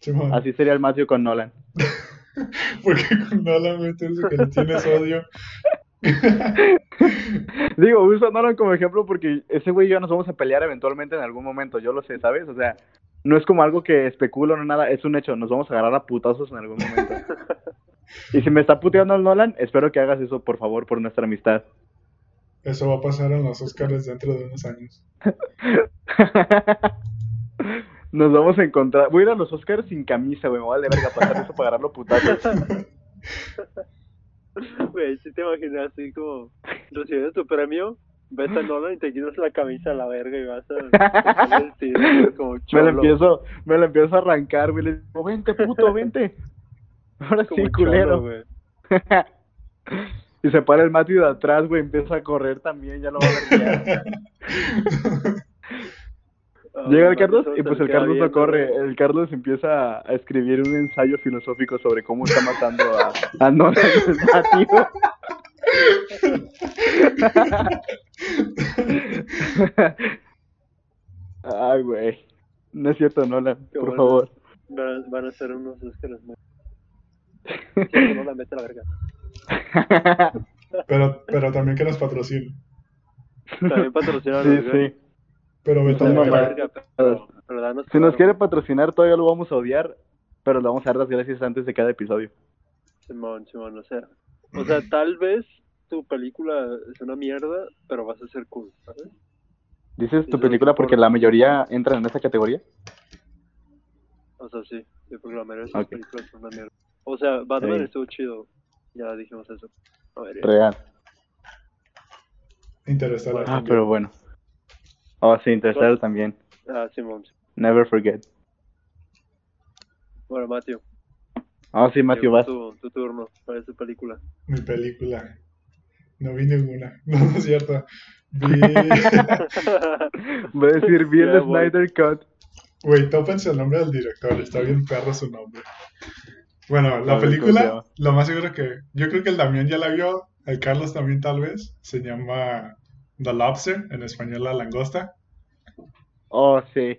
Sí. Así sería el Matthew con Nolan. [laughs] Porque con Nolan, dices que le tienes odio. [laughs] Digo, uso a Nolan como ejemplo porque ese güey y yo nos vamos a pelear eventualmente en algún momento, yo lo sé, ¿sabes? O sea, no es como algo que especulo, no nada, es un hecho, nos vamos a agarrar a putazos en algún momento. [laughs] Y si me está puteando el Nolan, espero que hagas eso, por favor, por nuestra amistad. Eso va a pasar en los Oscars dentro de unos años. Nos vamos a encontrar. Voy a ir a los Oscars sin camisa, güey. Me vale verga pasar eso para agarrarlo putazos. [laughs] Güey, si te imaginas así como recibes tu premio, ves a Nolan y te quitas la camisa a la verga y vas a [laughs] vestir como Me cholo. lo empiezo, me lo empiezo a arrancar, güey. Le digo, vente, puto, vente. [laughs] Ahora como sí, cholo, culero. güey. y se para el Matthew de atrás, güey. Empieza a correr también, ya lo va a ver. Ah, Llega el Carlos y pues el Carlos no corre. El Carlos empieza a escribir un ensayo filosófico sobre cómo está matando a, a Matthew. Ay, güey. No es cierto, Nolan, Qué por bueno. favor. Van a, van a ser unos Oscars muy... [laughs] Sí, no la mete a la verga. Pero, pero también que nos patrocine. También patrocinan sí, sí. Pero mamá. verga. pero, pero danos Si nos quiere patrocinar, todavía lo vamos a odiar, pero le vamos a dar las gracias antes de cada episodio. Simón, Simón, o sea, o sea, tal vez tu película es una mierda, pero vas a ser cool, ¿sabes? ¿Dices tu película porque por- la mayoría entran en esa categoría? O sea, sí, sí, porque la mayoría de sus Ok. películas son una mierda. O sea, Batman Sí. estuvo chido, ya dijimos eso. A ver, Real. Interestelar. Ah, pero bueno. Oh, sí, Interstellar también. ah, Simón. Never forget. Bueno, Matthew, Oh, sí, Matthew, vas. tu, tu turno para esa película. Mi película. No vi ninguna. [laughs] No, no es cierto. Vi. [laughs] Voy a decir, vi el. Snyder Cut. Güey, tópense el nombre del director. Está bien perro su nombre. Bueno, la ver, ¿cómo se película, lo más seguro que. Yo creo que el Damián ya la vio. El Carlos también, tal vez. Se llama The Lobster. En español, La Langosta. Oh, sí.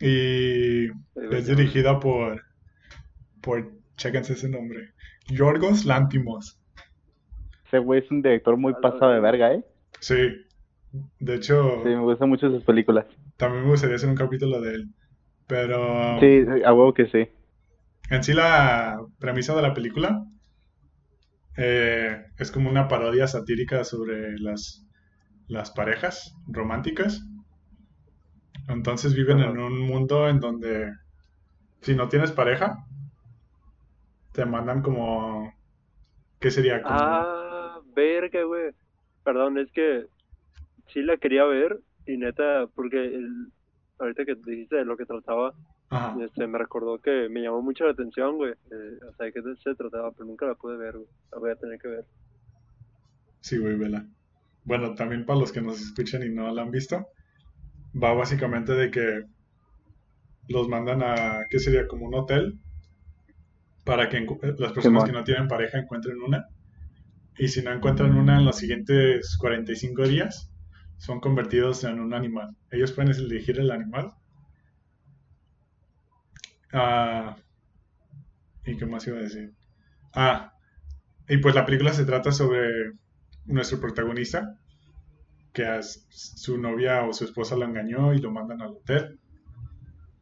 Y es dirigida por. Por. Chéquense ese nombre. Yorgos Lantimos. Ese güey es un director muy pasado de verga. verga, ¿eh? Sí. De hecho, Sí, me gustan mucho sus películas. también me gustaría hacer un capítulo de él. Pero. Sí, a huevo que sí. En sí la premisa de la película eh, es como una parodia satírica sobre las, las parejas románticas. Entonces viven en un mundo en donde si no tienes pareja, te mandan como... ¿Qué sería? Como, Ah, verga, güey. Perdón, es que sí la quería ver y neta, porque el, ahorita que dijiste de lo que trataba, Ajá. este, me recordó que me llamó mucho la atención, güey. Eh, o sea, qué se trataba, pero nunca la pude ver, güey. La voy a tener que ver. Sí, güey, vela. Bueno, también para los que nos escuchan y no la han visto, va básicamente de que los mandan a, ¿qué sería? Como un hotel para que las personas que no tienen pareja encuentren una. Y si no encuentran una en los siguientes 45 días, son convertidos en un animal. Ellos pueden elegir el animal. Ah, ¿y qué más iba a decir? Ah, y pues la película se trata sobre nuestro protagonista, que a su novia o su esposa lo engañó y lo mandan al hotel.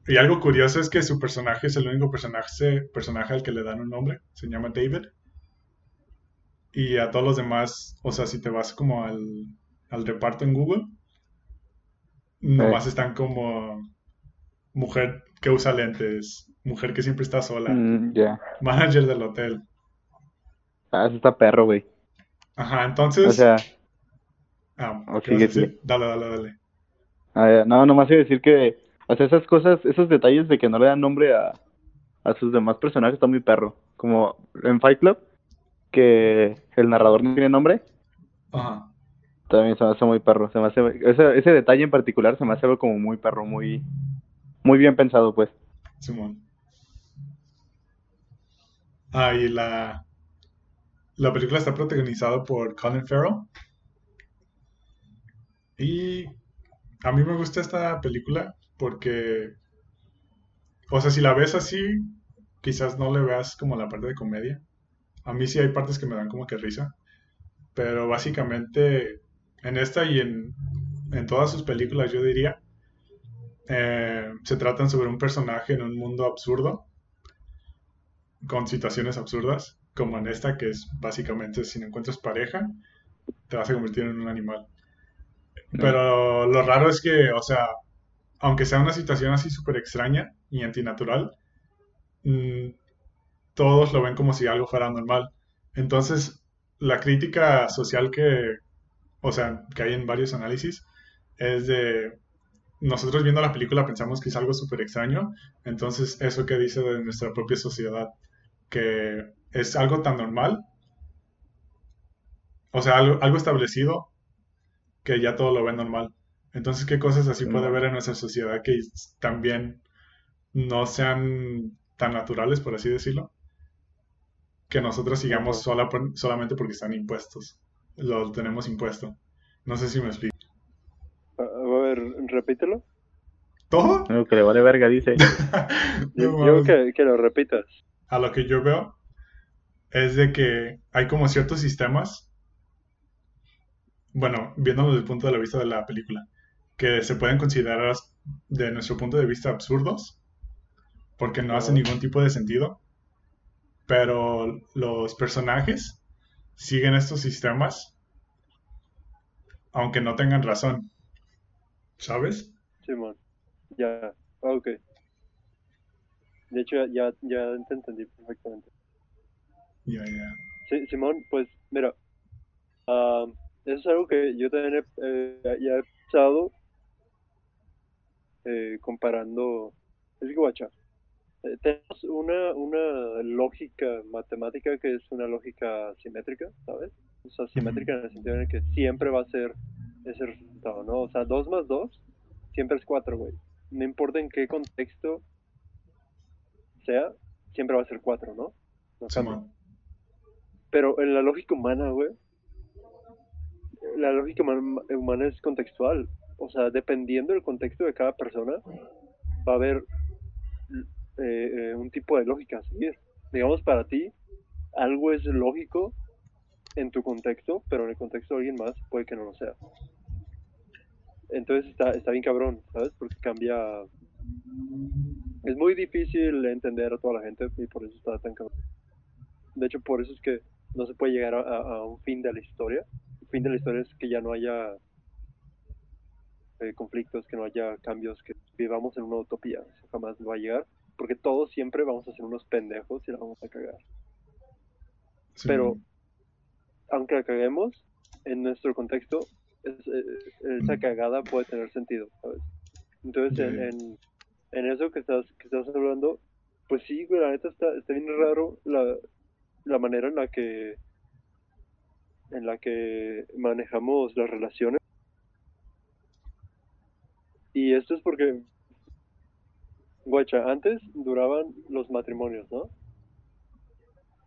Y algo curioso es que su personaje es el único personaje, personaje al que le dan un nombre, se llama David. Y a todos los demás, o sea, si te vas como al, al reparto en Google, nomás están como mujer que usa lentes, mujer que siempre está sola, Mm, manager del hotel. Ah, eso está perro, güey. Ajá, entonces... O sea, ah, oh, ¿qué vas a sigue, decir? sigue. Dale, dale, dale. ah, no, nomás iba a decir que, o sea, esas cosas, esos detalles de que no le dan nombre a, a sus demás personajes está muy perro. Como en Fight Club, que el narrador no tiene nombre, Ajá. también se me hace muy perro. Se me hace, ese, ese detalle en particular se me hace algo como muy perro, muy, muy bien pensado, pues. Simón. Ah, y la, la película está protagonizada por Colin Farrell. Y a mí me gusta esta película porque, o sea, si la ves así, quizás no le veas como la parte de comedia. A mí sí hay partes que me dan como que risa. Pero básicamente en esta y en, en todas sus películas yo diría, eh, se tratan sobre un personaje en un mundo absurdo, con situaciones absurdas, como en esta que es básicamente si no encuentras pareja, te vas a convertir en un animal. Pero lo raro es que, o sea, aunque sea una situación así súper extraña y antinatural, mm, todos lo ven como si algo fuera normal. Entonces, la crítica social que, o sea, que hay en varios análisis es de nosotros viendo la película pensamos que es algo súper extraño, entonces eso que dice de nuestra propia sociedad, que es algo tan normal, o sea, algo, algo establecido, que ya todo lo ve normal. Entonces, ¿qué cosas así puede haber en nuestra sociedad que también no sean tan naturales, por así decirlo? Que nosotros sigamos sola solamente porque están impuestos. Lo tenemos impuesto. No sé si me explico. A ver, repítelo. ¿Todo? No, que le vale verga, dice. [laughs] yo que, que lo repitas. A lo que yo veo es de que hay como ciertos sistemas, bueno, viéndolo desde el punto de vista de la película, que se pueden considerar de nuestro punto de vista absurdos, porque no hacen ningún tipo de sentido, pero los personajes siguen estos sistemas, aunque no tengan razón. ¿Sabes? Simón, ya, ok. De hecho, ya, ya te entendí perfectamente. Ya, ya. Sí, Simón, pues mira, ah, eso es algo que yo también he, eh, ya he pensado eh, comparando. Es que, guacha, eh, tenemos una, una lógica matemática que es una lógica simétrica, ¿sabes? O sea, simétrica en el sentido en el que siempre va a ser ese resultado, ¿no? O sea, 2 más 2 siempre es 4, güey. No importa en qué contexto sea, siempre va a ser 4, ¿no? no Pero en la lógica humana, güey, la lógica humana es contextual. O sea, dependiendo del contexto de cada persona, va a haber eh, eh, un tipo de lógica a seguir. Digamos, para ti, algo es lógico en tu contexto, pero en el contexto de alguien más puede que no lo sea. Entonces está, está bien cabrón, ¿sabes? Porque cambia... Es muy difícil entender a toda la gente y por eso está tan cabrón. De hecho, por eso es que no se puede llegar a, un fin de la historia. El fin de la historia es que ya no haya eh, conflictos, que no haya cambios, que vivamos en una utopía. Eso jamás va a llegar, porque todos siempre vamos a ser unos pendejos y la vamos a cagar. Pero, aunque la caguemos, en nuestro contexto, es, eh, esa cagada puede tener sentido, ¿sabes? Entonces, en, en, eso que estás, que estás hablando, pues sí, la neta está, está bien raro la, la manera en la que en la que manejamos las relaciones. Y esto es porque, guacha, antes duraban los matrimonios, ¿no?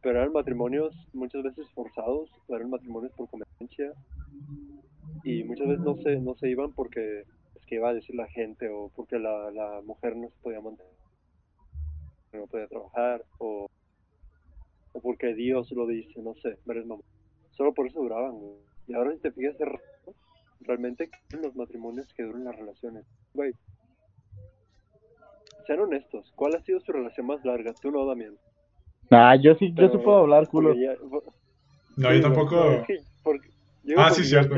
Pero eran matrimonios muchas veces forzados, eran matrimonios por conveniencia, y muchas veces no se, no se iban porque es que iba a decir la gente o porque la, la mujer no se podía mantener, no podía trabajar, o o porque Dios lo dice, no sé, Solo por eso duraban, güey. Y ahora si te fijas, realmente los matrimonios que duran las relaciones. Güey, sean honestos, ¿cuál ha sido su relación más larga? Tú no, Damián. Ah, yo sí, yo sí puedo hablar, culo. no, yo tampoco. ah, sí, cierto.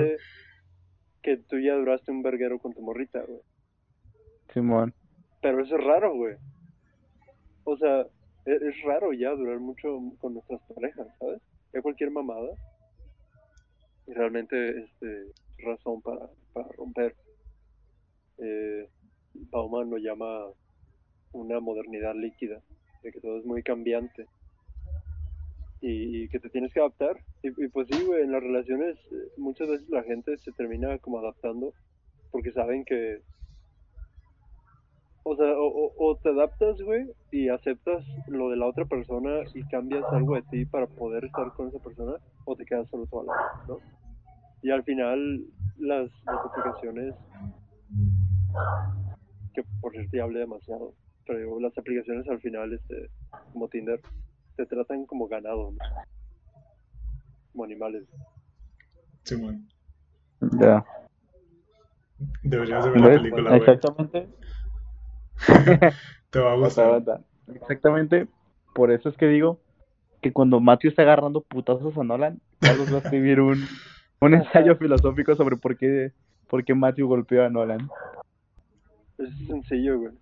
Que tú ya duraste un verguero con tu morrita, güey. Simón. Pero eso es raro, güey. O sea, es, raro ya durar mucho con nuestras parejas, ¿sabes? Ya cualquier mamada. Y realmente este razón para, para romper. Eh, Bauman lo llama una modernidad líquida, de que todo es muy cambiante y, que te tienes que adaptar. Y, y pues sí, güey, en las relaciones eh, muchas veces la gente se termina como adaptando porque saben que o sea, o, te adaptas, güey, y aceptas lo de la otra persona y cambias algo de ti para poder estar con esa persona, o te quedas solo toda la vida, ¿no? Y al final, las, las aplicaciones, que por cierto ya hablé demasiado, pero las aplicaciones al final este, como Tinder, te tratan como ganado, ¿no? como animales. Simón. Ya. Deberías de ver la película, güey. Exactamente. [laughs] Te va a gustar. Exactamente. Por eso es que digo que cuando Matthew está agarrando putazos a Nolan, Carlos va a escribir un, un ensayo [laughs] filosófico sobre por qué, por qué Matthew golpeó a Nolan. Es sencillo, güey.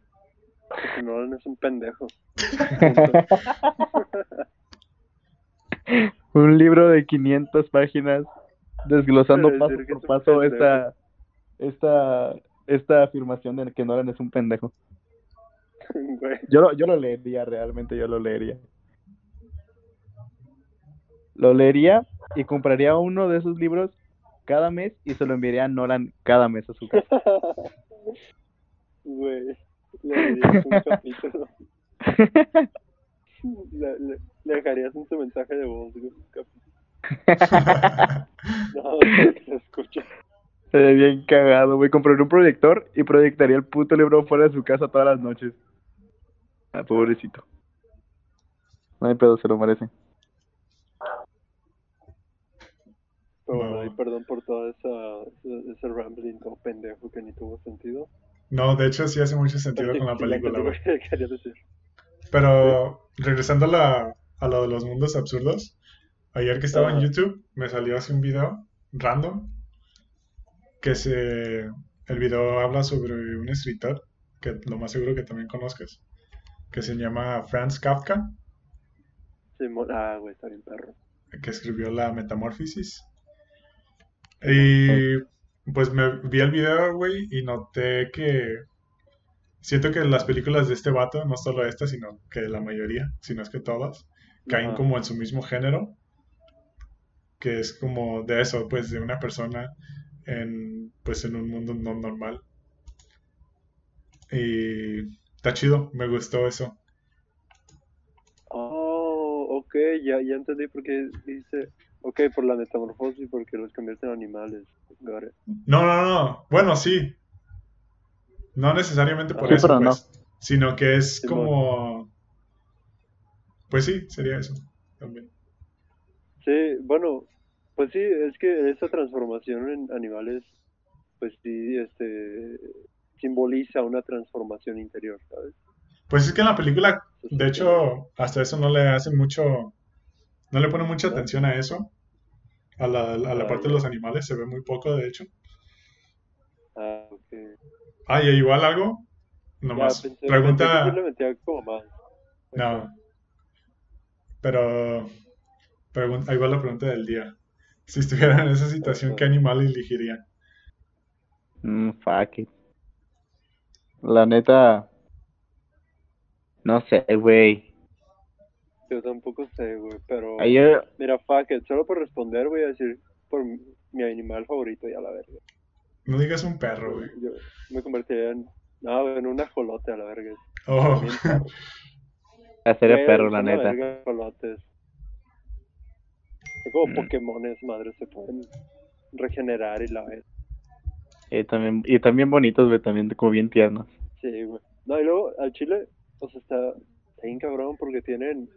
Porque Nolan es un pendejo. [laughs] Un libro de 500 páginas desglosando paso por paso esta, esta, esta afirmación de que Nolan es un pendejo. [laughs] Yo lo, yo lo leería, realmente yo lo leería. Lo leería y compraría uno de esos libros cada mes y se lo enviaría a Nolan cada mes a su casa. [laughs] Güey. Le darías un capítulo. [laughs] Le, le- le dejarías un su mensaje de voz, güey. un capítulo. No, se escucha. Sería bien cagado, güey. Compraría un proyector y proyectaría el puto libro fuera de su casa todas las noches. Ah, pobrecito. No hay pedo, se lo merece. Pero bueno, No. ahí perdón por todo esa, ese, ese rambling todo pendejo que ni tuvo sentido. No, de hecho sí hace mucho sentido con la película, güey. [laughs] que decir. Pero regresando a, la, a lo de los mundos absurdos, ayer que estaba en Ajá. YouTube me salió así un video random que se el video habla sobre un escritor que lo más seguro que también conozcas que se llama Franz Kafka ah, güey, está bien perro. que escribió la Metamorfosis y pues me vi el video güey y noté que siento que las películas de este vato no solo esta sino que la mayoría sino es que todas caen Ajá. como en su mismo género, que es como de eso, pues de una persona en, pues en un mundo no normal. Y está chido, me gustó eso. Oh, ok, ya, ya entendí por qué dice. Ok, por la metamorfosis, porque los convierte en animales. No, no, no, bueno, sí. No necesariamente por Sí, eso, pero no. pues, sino que es como, pues sí, sería eso también. Sí, bueno, pues sí, es que esa transformación en animales, pues sí, este, simboliza una transformación interior, ¿sabes? Pues es que en la película De hecho, hasta eso no le hacen mucho, no le ponen mucha atención a eso, a la, a la Ah, parte de ya. los animales, se ve muy poco, de hecho. Ah, ok. Ah, y igual algo, Ya, nomás, pensé, pensé pregunta, metía como más. no, pero, pregunta, igual la pregunta del día. Si estuvieran en esa situación, ¿qué animal elegirían? Mm, fuck it. La neta. No sé, güey. Yo tampoco sé, güey, pero... Ayer. Mira, fuck it, solo por responder voy a decir por mi, mi animal favorito, ya la verga. No digas un perro, güey. Yo me convertiría en... No, en un ajolote a la verga. Oh. Sería [laughs] Güey, perro, la neta. verga ajolotes. Son como Mm. Pokémones, madre, se pueden regenerar y la vez. Y también, y también bonitos, güey, también como bien tiernos. Sí, güey. No, y luego al chile, o sea, está, está bien cabrón porque tienen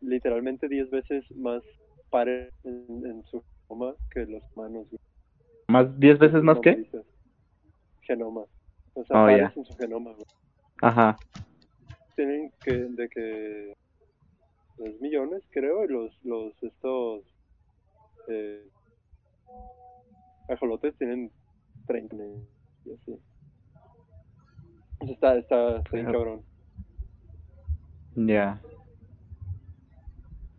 literalmente 10 veces más pares en, en su genoma que los humanos. güey. ¿Más 10 veces más dices. Genoma. O sea, Oh, pares en su genoma, güey. Ajá. Tienen que, de que 3 millones, creo, y los, los, estos, eh, ajolotes tienen 30 y así. Está, está, está bien cabrón. Ya.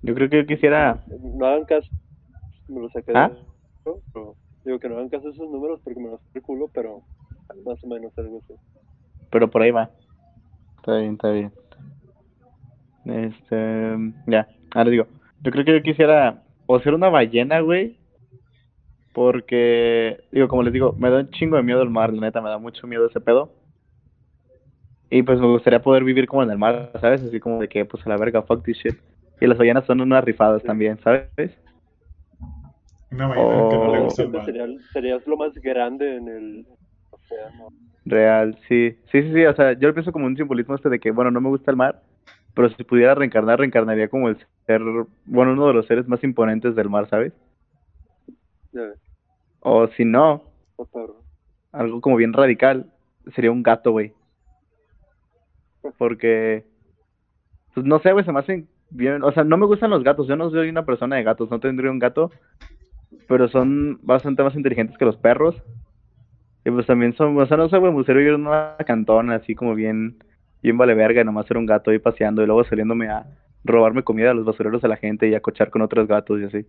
Yo creo que yo quisiera. No hagan caso, me lo saqué de- ¿Ah? pero digo que no hagan caso a esos números porque me los el culo, pero más o menos algo así. Pero por ahí va. Está bien, está bien. Este. Ya. Ahora digo. Yo creo que yo quisiera. O ser una ballena, güey. Porque. Digo, como les digo, me da un chingo de miedo el mar, la neta, me da mucho miedo ese pedo. Y pues me gustaría poder vivir como en el mar, ¿sabes? Así como de que, pues a la verga, fuck this shit. Y las ballenas son unas rifadas Sí. también, ¿sabes? una ballena que no le Oh. gusta el Siempre mar. serías, serías lo más grande en el océano. Real, sí. Sí, sí, sí, o sea, yo lo pienso como un simbolismo este de que, bueno, no me gusta el mar, pero si pudiera reencarnar, reencarnaría como el ser, bueno, uno de los seres más imponentes del mar, ¿sabes? Ya ves, O si no, algo como bien radical, sería un gato, güey. [laughs] Porque, pues no sé, güey, se me hacen bien, o sea, no me gustan los gatos, yo no soy una persona de gatos, no tendría un gato, pero son bastante más inteligentes que los perros. Y pues también son, o sea, no sé, güey, me gustaría vivir en una cantona, así como bien, bien vale verga, y nomás ser un gato ahí paseando y luego saliéndome a robarme comida a los basureros de la gente y a cochar con otros gatos y así.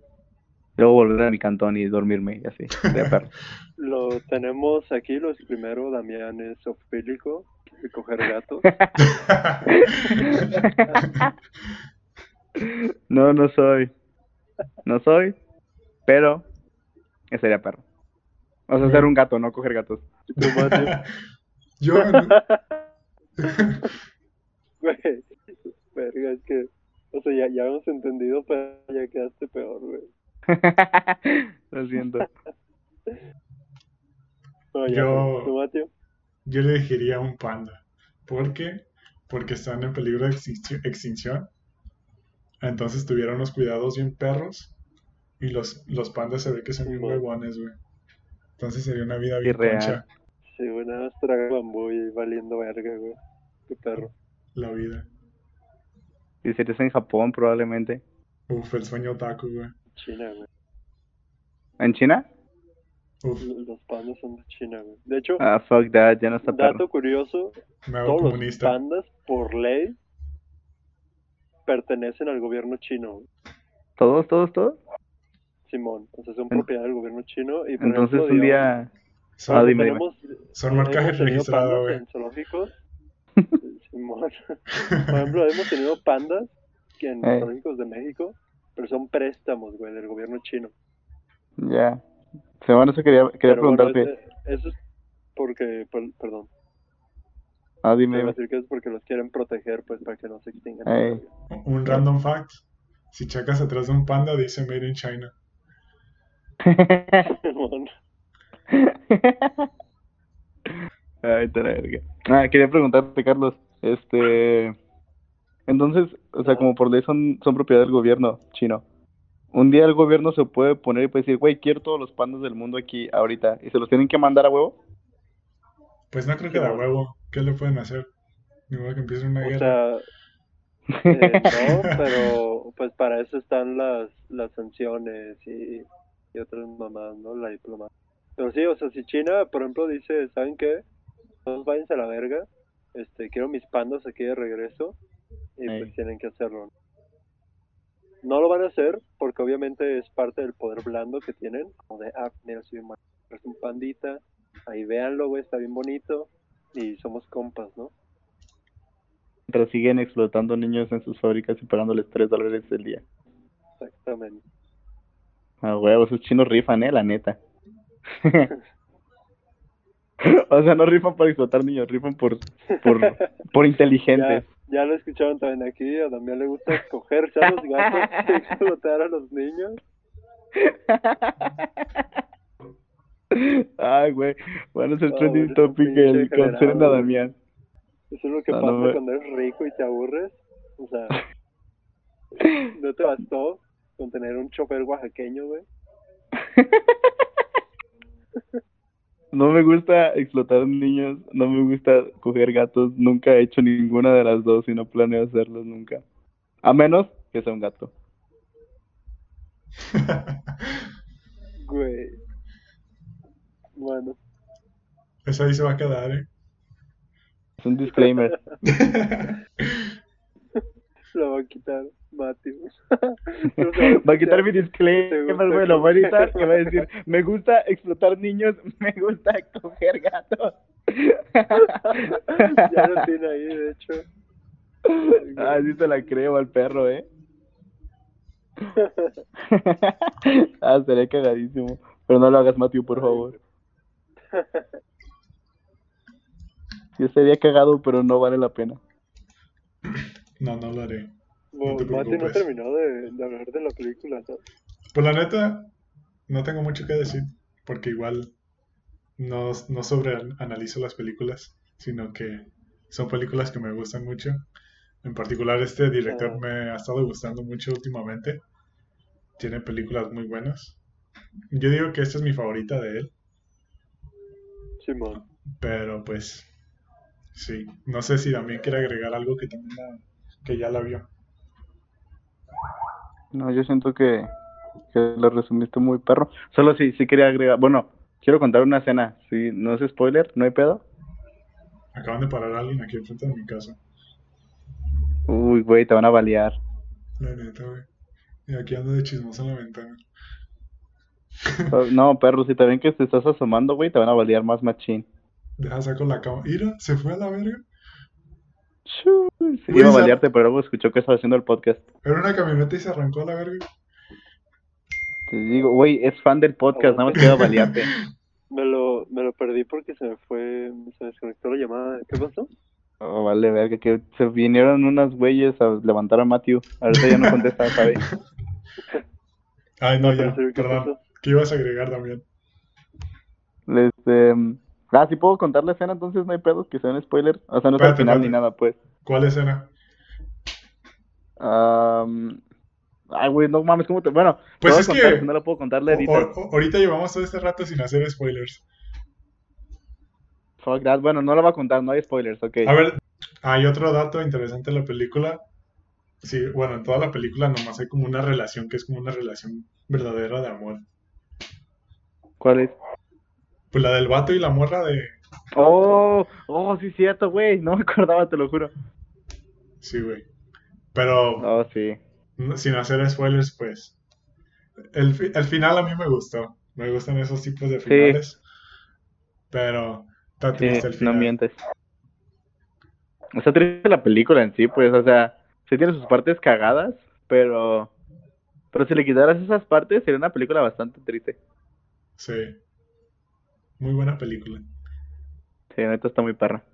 Luego volver a mi cantón y dormirme y así, sería perro. [laughs] Lo tenemos aquí, los primero, Damián es ofílico, de coger gatos. [laughs] No, no soy. No soy, pero ese sería perro. O sea, ser un gato, no coger gatos. Yo, [laughs] Güey, verga, es que, o sea, ya, ya hemos entendido, pero ya quedaste peor, güey. [laughs] Lo siento. Yo- yo le elegiría un panda. ¿Por qué? Porque están en peligro de extinci- extinción. Entonces tuvieron unos cuidados bien perros. Y los, los pandas se ve que son bien Bueno. huevones, güey. Entonces sería una vida bien concha. Sí, güey, nada más traga bambú y valiendo verga, güey. Qué perro. La vida. Y serías en Japón, probablemente. Uf, el sueño otaku, güey. China, güey. ¿En China? Uf, Los pandas son de China, güey. De hecho, Ah, fuck that, ya no está dato perro. curioso, me hago todos los comunista. pandas, por ley, pertenecen al gobierno chino, güey. ¿Todos, todos, todos? Simón. O sea, son En- propiedad del gobierno chino. Y por Entonces ejemplo, un digamos, día... Son, Ah, dime, dime. tenemos, son marcaje hemos tenido registrado, pandas güey. en zoológicos. [laughs] Simón. Por ejemplo, hemos tenido pandas que en Eh. zoológicos de México, pero son préstamos, güey, del gobierno chino. Ya. Sí, bueno, eso quería, quería Pero bueno, preguntarte. eso es porque, per- perdón, Ah, dime, a dime. decir que es porque los quieren proteger, pues, para que no se extingan. Un random fact. Si checas atrás de un panda, dice Made in China. [laughs] [laughs] Ay, te la verga. Ah, quería preguntarte, Carlos. Este. Entonces, o sea, como por ley son, son propiedad del gobierno chino. Un día el gobierno se puede poner y puede decir, güey, quiero todos los pandas del mundo aquí ahorita. Y se los tienen que mandar a huevo. Pues no creo que da Simón. huevo. ¿Qué le pueden hacer? Ni modo que empiece una O guerra. sea, [laughs] eh, no, pero pues para eso están las, las sanciones y, y otras mamás, ¿no? La diplomacia. Pero sí, o sea, si China, por ejemplo, dice, ¿saben qué? Todos váyanse a la verga, este, quiero mis pandas aquí de regreso, y pues tienen que hacerlo. No lo van a hacer porque obviamente es parte del poder blando que tienen, como de, ah, mira, soy un, es un pandita, ahí véanlo, güey, está bien bonito, y somos compas, ¿no? Mientras siguen explotando niños en sus fábricas y pagándoles 3 dólares el día. Exactamente. A huevo, esos chinos rifan, eh, la neta. [laughs] o sea, no rifan para explotar niños, rifan por, por, [laughs] por inteligentes. Ya lo escucharon también aquí, a Damián le gusta escogerse a los gatos [laughs] y explotar a los niños. Ay, güey. Van a ser trending topic el cancelen a. Damián. Eso es lo que No, pasa no cuando eres rico y te aburres. O sea, [laughs] no te bastó con tener un chofer oaxaqueño, güey. [laughs] No me gusta explotar niños, no me gusta coger gatos, nunca he hecho ninguna de las dos y no planeo hacerlos nunca. A menos que sea un gato. [laughs] Güey. Bueno, Eso ahí se va a quedar, ¿eh? Es un disclaimer. [laughs] [laughs] lo va a quitar Matthew. [laughs] [laughs] Va a quitar mi disclaimer, güey, lo va a editar y va a decir, me gusta explotar niños, [laughs] me gusta coger gatos. ya lo tiene ahí, de hecho. Ah, sí se la creo al perro, eh. ah, sería cagadísimo. Pero no lo hagas, Matthew, por favor. Yo sería cagado, pero no vale la pena. No, no lo haré. Te no preocupes. terminó de, de hablar de la película, ¿sabes? Pues la neta, no tengo mucho que decir, porque igual no, no sobre analizo las películas, sino que son películas que me gustan mucho. En particular, este director Ah. me ha estado gustando mucho últimamente. Tiene películas muy buenas. Yo digo que esta es mi favorita de él, Simón. pero pues sí. No sé si también quiere agregar algo que también la- que ya la vio. No, yo siento que, que lo resumiste muy perro. Solo sí, sí quería agregar. Bueno, quiero contar una escena. Sí, no es spoiler, no hay pedo. Acaban de parar a alguien aquí enfrente de mi casa. Uy, güey, te van a balear. La neta, güey. Y aquí ando de chismoso en la ventana. Oh, No, perro, si te ven que te estás asomando, güey, te van a balear más machín. Deja saco la cama. Mira, se fue a la verga. Güey, iba a balearte, pero luego escuchó que estaba haciendo el podcast. Era una camioneta y se arrancó a la verga. Te digo, güey, es fan del podcast, nada más que iba a balearte. [laughs] Me lo, me lo perdí porque se me fue, se me desconectó la llamada. ¿Qué pasó? Oh, vale, verga, que se vinieron unas güeyes a levantar a Matthew. Ahorita ya no contesta, ¿sabes? Ay, no, ya, pero sí, ¿qué perdón. ¿Qué ibas a agregar también? Este, ah, sí puedo contar la escena, entonces no hay pedo, que sea un spoiler. O sea, no es al final ni nada, pues. ¿Cuál escena? Am, ay, güey, no mames, ¿cómo te...? Bueno, Pues es contar, que- si no la puedo contar, O- la editas. o- ahorita llevamos todo este rato sin hacer spoilers. Fuck that. Bueno, no la voy a contar, no hay spoilers, ok. A ver, hay otro dato interesante de la película. Sí, bueno, en toda la película nomás hay como una relación que es como una relación verdadera de amor. ¿Cuál es? Pues la del vato y la morra de... Oh, oh, sí, cierto, güey, no me acordaba, te lo juro. Sí, güey. Pero Oh, sí. sin hacer spoilers, pues... El, fi- el final a mí me gustó. Me gustan esos tipos de finales. Pero está Sí, triste el no mientes. Está triste la película en sí, pues, o sea, sí tiene sus partes cagadas, pero... Pero si le quitaras esas partes, sería una película bastante triste. Sí. Muy buena película. Sí, neta está muy perra.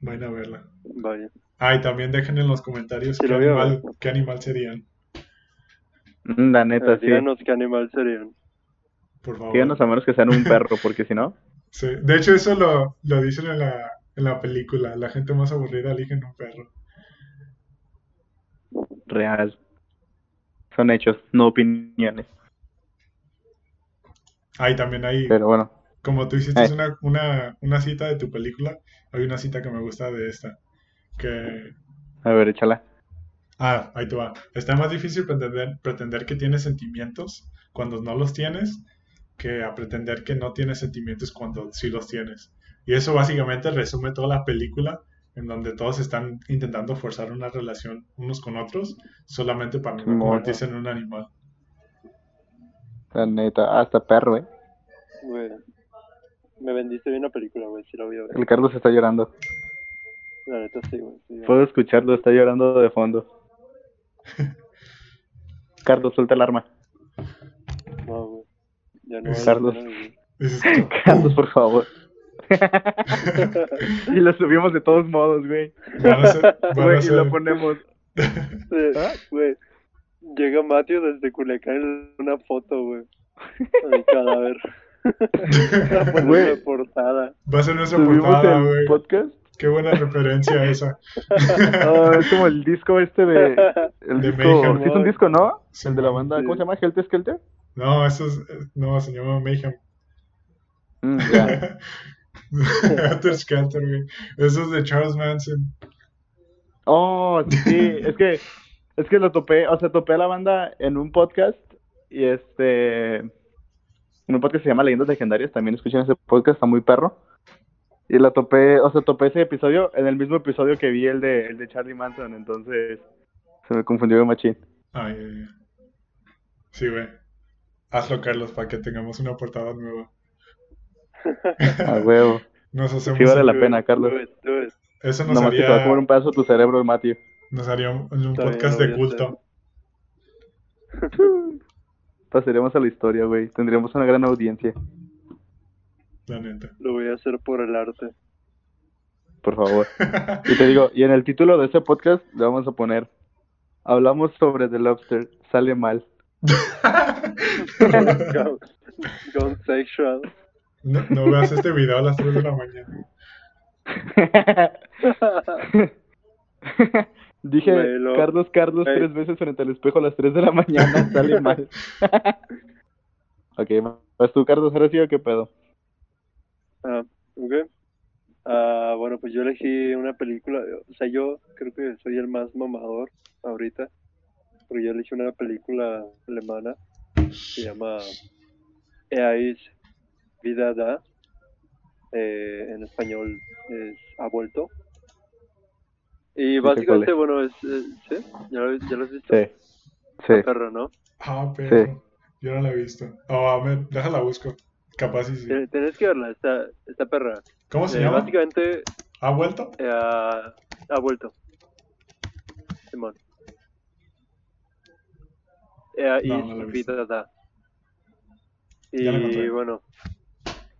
Vayan a verla. Vaya. Ah, y también dejen en los comentarios Sí, qué lo veo, animal, qué animal serían, Mm, La neta, Eh, sí. díganos qué animal serían. por favor. Díganos a menos que sean un [laughs] perro, porque si no... Sí. De hecho, eso lo, lo dicen en la, en la película. La gente más aburrida eligen un perro. Real. Son hechos, no opiniones. Ah, y también hay, Pero bueno, como tú hiciste Eh. una, una, una cita de tu película, hay una cita que me gusta de esta. Que, a ver, échala. ah, ahí te va. Está más difícil pretender, pretender que tienes sentimientos cuando no los tienes que a pretender que no tienes sentimientos cuando sí los tienes. Y eso básicamente resume toda la película en donde todos están intentando forzar una relación unos con otros solamente para no convertirse en un animal. La neta, hasta perro, eh. Güey. Me vendiste bien la película, güey. Si la voy a ver. El Carlos está llorando. La neta sí, güey. sí, güey. Puedo escucharlo, está llorando de fondo. [laughs] Carlos, suelta el arma. No, güey. Ya no. Carlos. tú, [laughs] Carlos, por favor. [laughs] y lo subimos de todos modos, güey. van a ser, van a Güey, y lo ponemos. Eh, ¿Ah? Güey. Llega Mateo desde Culiacán da una foto, güey. A mi cadáver. Güey. portada. va a ser nuestra portada, güey. podcast. Qué buena referencia esa. [laughs] Es como el disco este de. El De disco. Mayhem. ¿Sí es un disco, no? Sí, el de la banda. ¿Cómo se llama? ¿Helter Skelter? No, eso es, no, se llama Mayhem. Mm, ya. [laughs] Helter Skelter, güey. Eso es de Charles Manson. Oh, sí, es que. Es que lo topé. O sea, topé a la banda en un podcast. Y este. En un podcast que se llama Leyendas Legendarias. También escuchen ese podcast, está muy perro. Y la topé. O sea, topé ese episodio en el mismo episodio que vi el de, el de Charlie Manson. Entonces. Se me confundió de machín. Ay, ay, ay. Sí, güey. Hazlo, Carlos, para que tengamos una portada nueva. A huevo. [laughs] Nos hacemos Sí vale la pena, Carlos. Eso nos Nomás que te va a haría, comer un pedazo de tu cerebro, Matthew. nos haría un, un podcast de culto. [laughs] Pasaríamos a la historia, güey. Tendríamos una gran audiencia. La neta. Lo voy a hacer por el arte. Por favor. [laughs] Y te digo, y en el título de ese podcast le vamos a poner Hablamos sobre The Lobster, sale mal. [laughs] Gone, gone sexual. no, no veas este video a las 3 de la mañana. [laughs] Dije Carlos, Carlos tres veces frente al espejo a las 3 de la [laughs] mañana, sale mal. [laughs] ok, vas tú, Carlos, ahora sí o qué pedo. Ah, ok. Ah, bueno, pues yo elegí una película, o sea, yo creo que soy el más mamador ahorita, porque yo elegí una película alemana que se llama Eais Vida da, eh, en español es Ha vuelto. Y básicamente, bueno, es, es- ¿sí? ¿Ya lo, ya lo has visto? Sí. Sí. Perro, ¿no? Ah, pero yo no la he visto. Oh, a ver, déjala busco. Capaz sí, sí. Tien- Tienes que verla, está, está perra. ¿Cómo se Eh, llama? Básicamente, ¿Ha vuelto? Eh, ha, ha vuelto. Simón. Eh, No, he visto. la. Y bueno,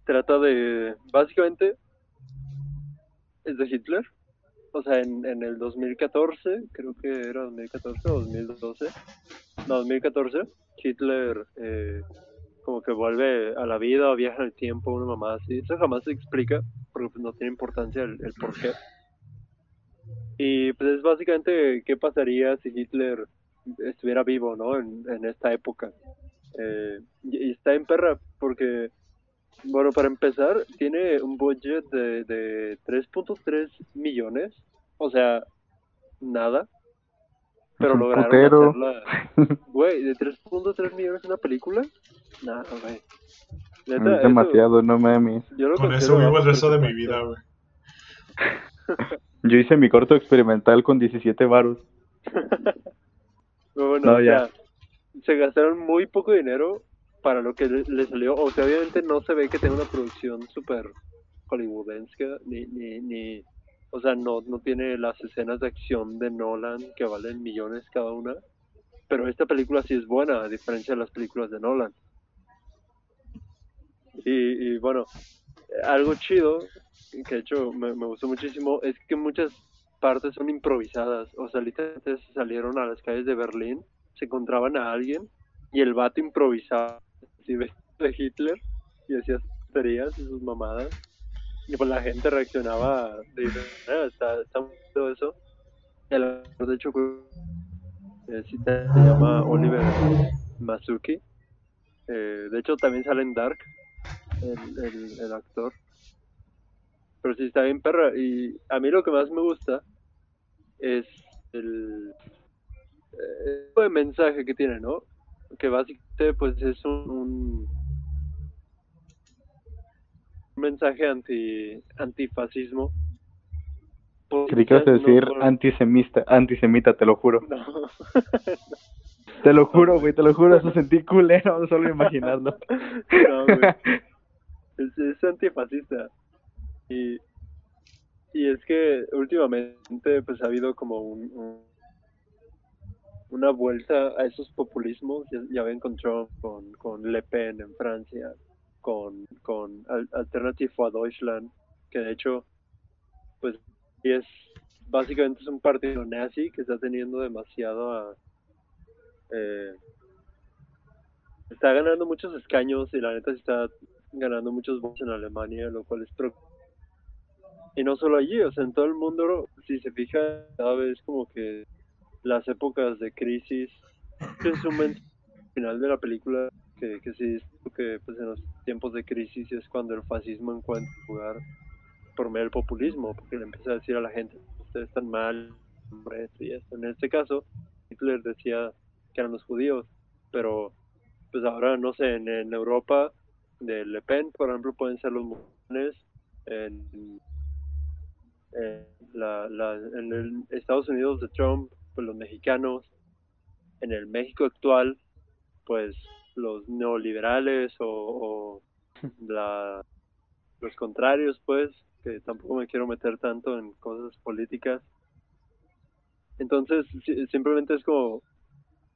trata de. Básicamente, es de Hitler. O sea, en, en el 2014, creo que era 2014 o 2012. No, 2014, Hitler eh, como que vuelve a la vida o viaja el tiempo, una mamá así. Eso jamás se explica, porque pues, no tiene importancia el, el por qué. Y pues es básicamente qué pasaría si Hitler estuviera vivo, ¿no? En, en esta época. Eh, y está en perra porque, bueno, para empezar, tiene un budget de, de 3.3 millones, o sea, nada. Pero lograron putero. hacerla. [laughs] Güey, de 3.3 millones una película, nada, güey. Neta, es eso- demasiado, no mames. yo lo Con eso vivo el resto de mi vida, güey. Yo hice mi corto experimental con 17 varos. [laughs] Bueno, No, o ya. sea, se gastaron muy poco dinero para lo que le, salió. O sea, obviamente no se ve que tenga una producción súper hollywoodense, ni, ni, ni, o sea, no, no tiene las escenas de acción de Nolan que valen millones cada una. Pero esta película sí es buena, a diferencia de las películas de Nolan. Y, y bueno, algo chido, que de hecho me, me gustó muchísimo, es que muchas partes son improvisadas. O sea, literalmente se salieron a las calles de Berlín, se encontraban a alguien y el vato improvisaba así vestido de Hitler y hacía tonterías y sus mamadas. Y pues la gente reaccionaba de manera, está, está chido eso. El actor, de hecho, eh, se llama Oliver Masuki. Eh, de hecho, también sale en Dark el, el, el actor. Pero sí está bien perra. Y a mí lo que más me gusta es el, eh, el tipo de mensaje que tiene, ¿no? Que básicamente pues es un, un mensaje anti antifascismo. Creí que a decir antisemita, antisemita, te lo juro. No. [laughs] Te lo juro, güey, te lo juro, eso [laughs] sentí culero solo imaginarlo. [laughs] No, güey. es, es antifascista. Y, y es que últimamente pues ha habido como un, un- una vuelta a esos populismos. Ya, ya ven con Trump, con, con Le Pen en Francia, con, con Al- Alternative for Deutschland, que de hecho pues es básicamente es un partido nazi que está teniendo demasiado a, eh, está ganando muchos escaños y la neta está ganando muchos votos en Alemania, lo cual es. Y no solo allí, o sea, en todo el mundo, si se fija, cada vez como que las épocas de crisis, es un final de la película que, que sí que pues en los tiempos de crisis es cuando el fascismo encuentra lugar por medio del populismo, porque le empieza a decir a la gente, ustedes están mal, hombre, esto y esto. En este caso, Hitler decía que eran los judíos, pero pues ahora, no sé, en, en Europa de Le Pen, por ejemplo, pueden ser los musulmanes, en, en la, la- en el Estados Unidos de Trump, pues los mexicanos, en el México actual, pues los neoliberales o, o [laughs] la, los contrarios, pues, que tampoco me quiero meter tanto en cosas políticas. Entonces, si- simplemente es como,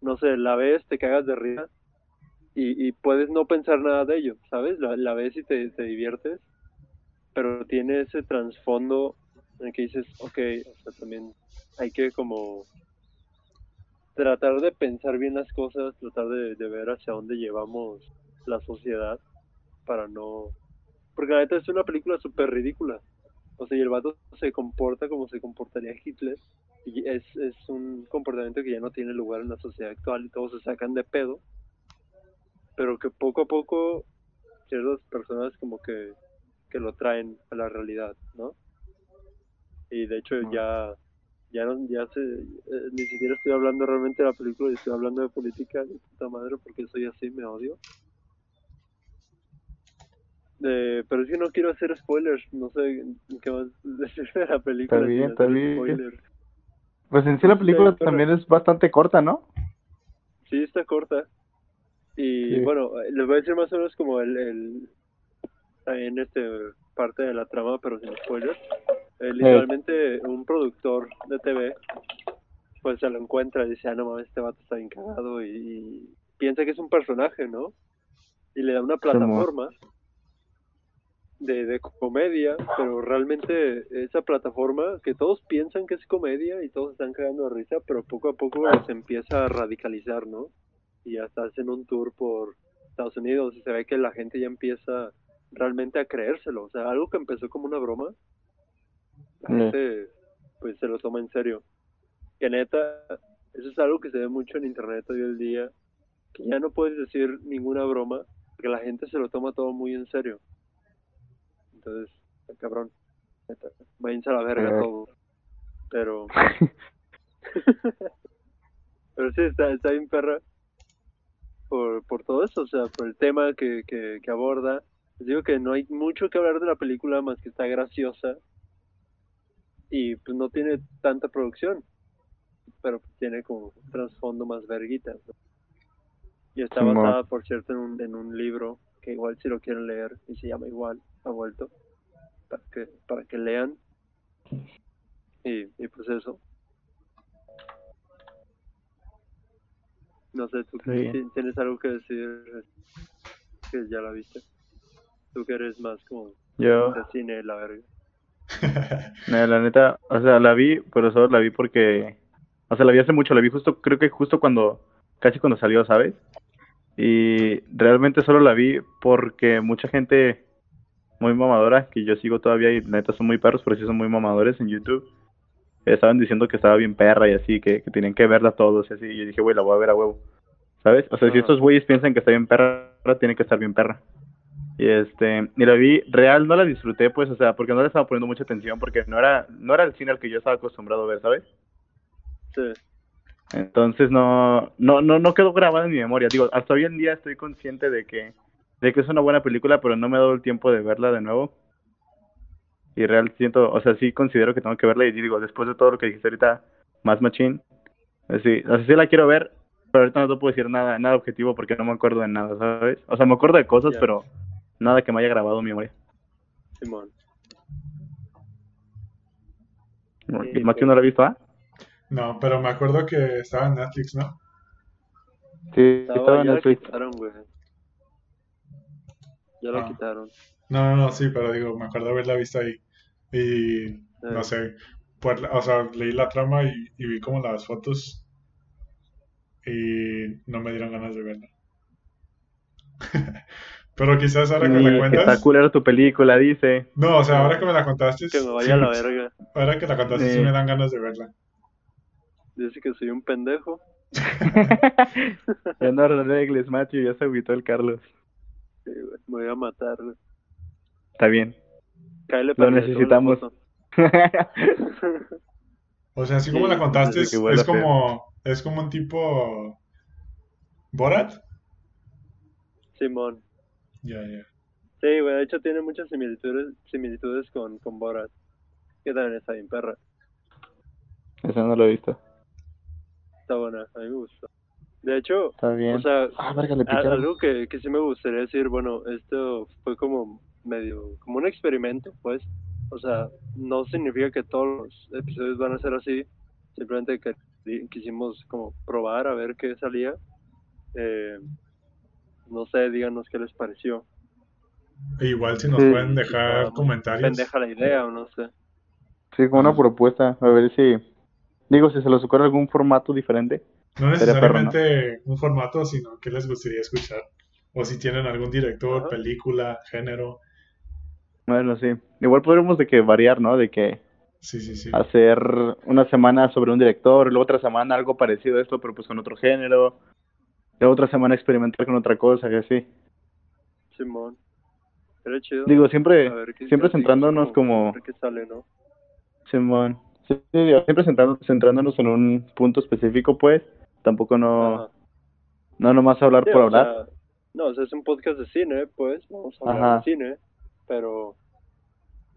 no sé, la ves, te cagas de risa y, y puedes no pensar nada de ello, ¿sabes? La, la ves y te, te diviertes, pero tiene ese trasfondo en el que dices, ok, o sea, también hay que como tratar de pensar bien las cosas, tratar de, de ver hacia dónde llevamos la sociedad para no... Porque la neta es una película súper ridícula. O sea, y el vato se comporta como se comportaría Hitler. y es, es un comportamiento que ya no tiene lugar en la sociedad actual y todos se sacan de pedo, pero que poco a poco ciertas personas como que, que lo traen a la realidad, ¿no? Y de hecho ya ya no ya se, eh, ni siquiera estoy hablando realmente de la película, estoy hablando de política de puta madre porque soy así, me odio. Eh, pero es que no quiero hacer spoilers, no sé qué más [laughs] decir de la película. Está bien, está bien. spoilers. Pues en sí la película pero- también es bastante corta, ¿no? Sí, está corta. Y Sí. bueno, eh, les voy a decir más o menos como el, el en este parte de la trama, pero sin spoilers. Eh, literalmente un productor de TV pues se lo encuentra y dice, ah, no mames, este vato está bien cagado y, y piensa que es un personaje, ¿no? Y le da una plataforma de, de comedia, pero realmente esa plataforma que todos piensan que es comedia y todos están cagando de risa, pero poco a poco se empieza a radicalizar, ¿no? Y hasta hacen un tour por Estados Unidos y se ve que la gente ya empieza realmente a creérselo, o sea, algo que empezó como una broma, la Mm. gente pues se lo toma en serio. Que neta, eso es algo que se ve mucho en internet hoy en día, que ya no puedes decir ninguna broma, porque la gente se lo toma todo muy en serio. Entonces, está cabrón, neta, váyanse a la verga todo. Pero, [laughs] pero sí, está, está bien perra por, por todo eso, o sea, por el tema que, que, que aborda. Les digo que no hay mucho que hablar de la película más que está graciosa y pues no tiene tanta producción, pero tiene como un trasfondo más verguita. ¿no? Y está basada, por cierto, en un, en un libro que igual si lo quieren leer y se llama igual, ha vuelto, para que, para que lean. Y, y pues eso. No sé, tú tienes algo que decir que ya la viste. Tú que eres más como Yo, de cine, la verga. [laughs] no, la neta, o sea, la vi, pero solo la vi porque, o sea, la vi hace mucho, la vi justo, creo que justo cuando, casi cuando salió, ¿sabes? Y realmente solo la vi porque mucha gente muy mamadora, que yo sigo todavía y neta son muy perros, pero sí son muy mamadores en YouTube, estaban diciendo que estaba bien perra y así, que, que tenían que verla todos y así, y yo dije, güey, la voy a ver a huevo, ¿sabes? O sea, si estos güeyes piensan que está bien perra, tiene que estar bien perra. Y este, y la vi, real no la disfruté, pues, o sea, porque no le estaba poniendo mucha atención, porque no era, no era el cine al que yo estaba acostumbrado a ver, ¿sabes? Sí. Entonces no, no, no, no quedó grabada en mi memoria. Digo, hasta hoy en día estoy consciente de que, de que es una buena película, pero no me he dado el tiempo de verla de nuevo. Y real siento, o sea, sí considero que tengo que verla y digo, después de todo lo que dijiste ahorita, más machín, eh, sí, o sea, sí la quiero ver, pero ahorita no te puedo decir nada, nada objetivo porque no me acuerdo de nada, ¿sabes? O sea, me acuerdo de cosas, pero nada que me haya grabado mi memoria. Simón. ¿Y Matthew no la ha visto, ah? No, pero me acuerdo que estaba en Netflix, ¿no? Sí, Estaba- estaba en ya la Netflix. quitaron, güey. Ya la Ah. quitaron. No, no, no, sí, pero digo, me acuerdo haberla visto ahí. Y no sé, la- o sea, leí la trama y, y vi como las fotos y no me dieron ganas de verla. [laughs] pero quizás ahora que me que cuentas. está culera tu película, dice. No, o sea, ahora que me la contaste. Que me sí, vaya a la verga. Ahora que la contaste, sí me dan ganas de verla. Dice que soy un pendejo. [laughs] ya no arregles, Matthew, ya se agüitó el Carlos. Sí, güey, Me voy a matar, güey. Está bien. Cáele Lo para tome necesitamos. [laughs] O sea, así como Sí, la contaste, es, como, es como un tipo Borat. Simón. Ya, ya. Sí, güey, de hecho tiene muchas similitudes, similitudes con, con Borat. Que también está bien perra. Eso no lo he visto. Está buena, a mí me gustó. De hecho, Está bien. o sea, ah, verga, le a- picaron. algo que, que sí me gustaría decir, bueno, esto fue como medio, como un experimento, pues. O sea, no significa que todos los episodios van a ser así, simplemente que quisimos como probar a ver qué salía. Eh, no sé, díganos qué les pareció. E igual si nos Sí, pueden dejar está comentarios. Pendeja la idea o no sé. Sí, como una propuesta. A ver si. Digo, si se les ocurre algún formato diferente. No Sería perro, ¿no? necesariamente un formato, sino qué les gustaría escuchar. O si tienen algún director, película, género. Bueno, sí. Igual podremos de que variar, ¿no? De que Sí, sí, sí. hacer una semana sobre un director, luego otra semana algo parecido a esto, pero pues con otro género, luego otra semana experimentar con otra cosa y así. Simón. Era chido. Digo, siempre, siempre centrándonos como, A ver qué sale, ¿no? Simón, sí, digo, siempre centrándonos en un punto específico, pues, tampoco no, Ajá. no nomás hablar Sí, por hablar. sea, no, o sea, es un podcast de cine, pues, vamos a hablar Ajá. de cine, pero...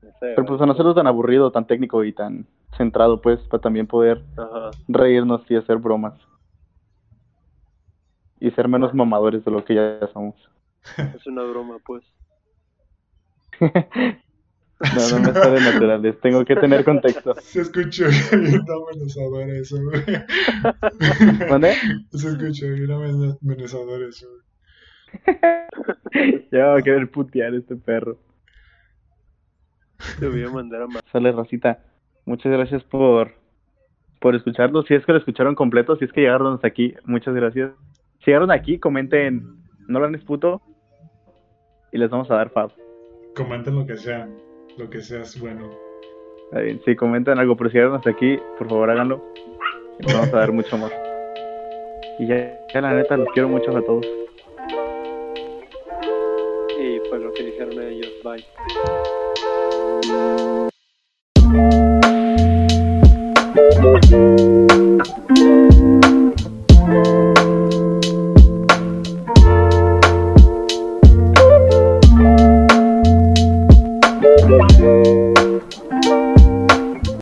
No sé, Pero pues a no hacerlo tan aburrido, tan técnico y tan centrado, pues, para también poder Ajá. reírnos y hacer bromas. Y ser menos mamadores de lo que ya somos. [laughs] Es una broma, pues. [laughs] No, no me sale [laughs] naturales, tengo que tener contexto. Se escuchó bien amenazador eso, güey. ¿Mande? Se escuchó bien amen- amenazador eso, güey. Ya va a querer putear este perro. Te voy a mandar a ma- Sale racita. Muchas gracias por, por escucharlo. Si es que lo escucharon completo, si es que llegaron hasta aquí, muchas gracias. Si llegaron aquí, comenten, no lo puto. Y les vamos a dar fab. Comenten lo que sea, lo que sea es bueno. Está bien, si comentan algo, pero si llegaron hasta aquí, por favor háganlo. Y les vamos a dar mucho amor. Y ya, ya la neta, los quiero mucho a todos. Y pues lo que dijeron ellos, bye.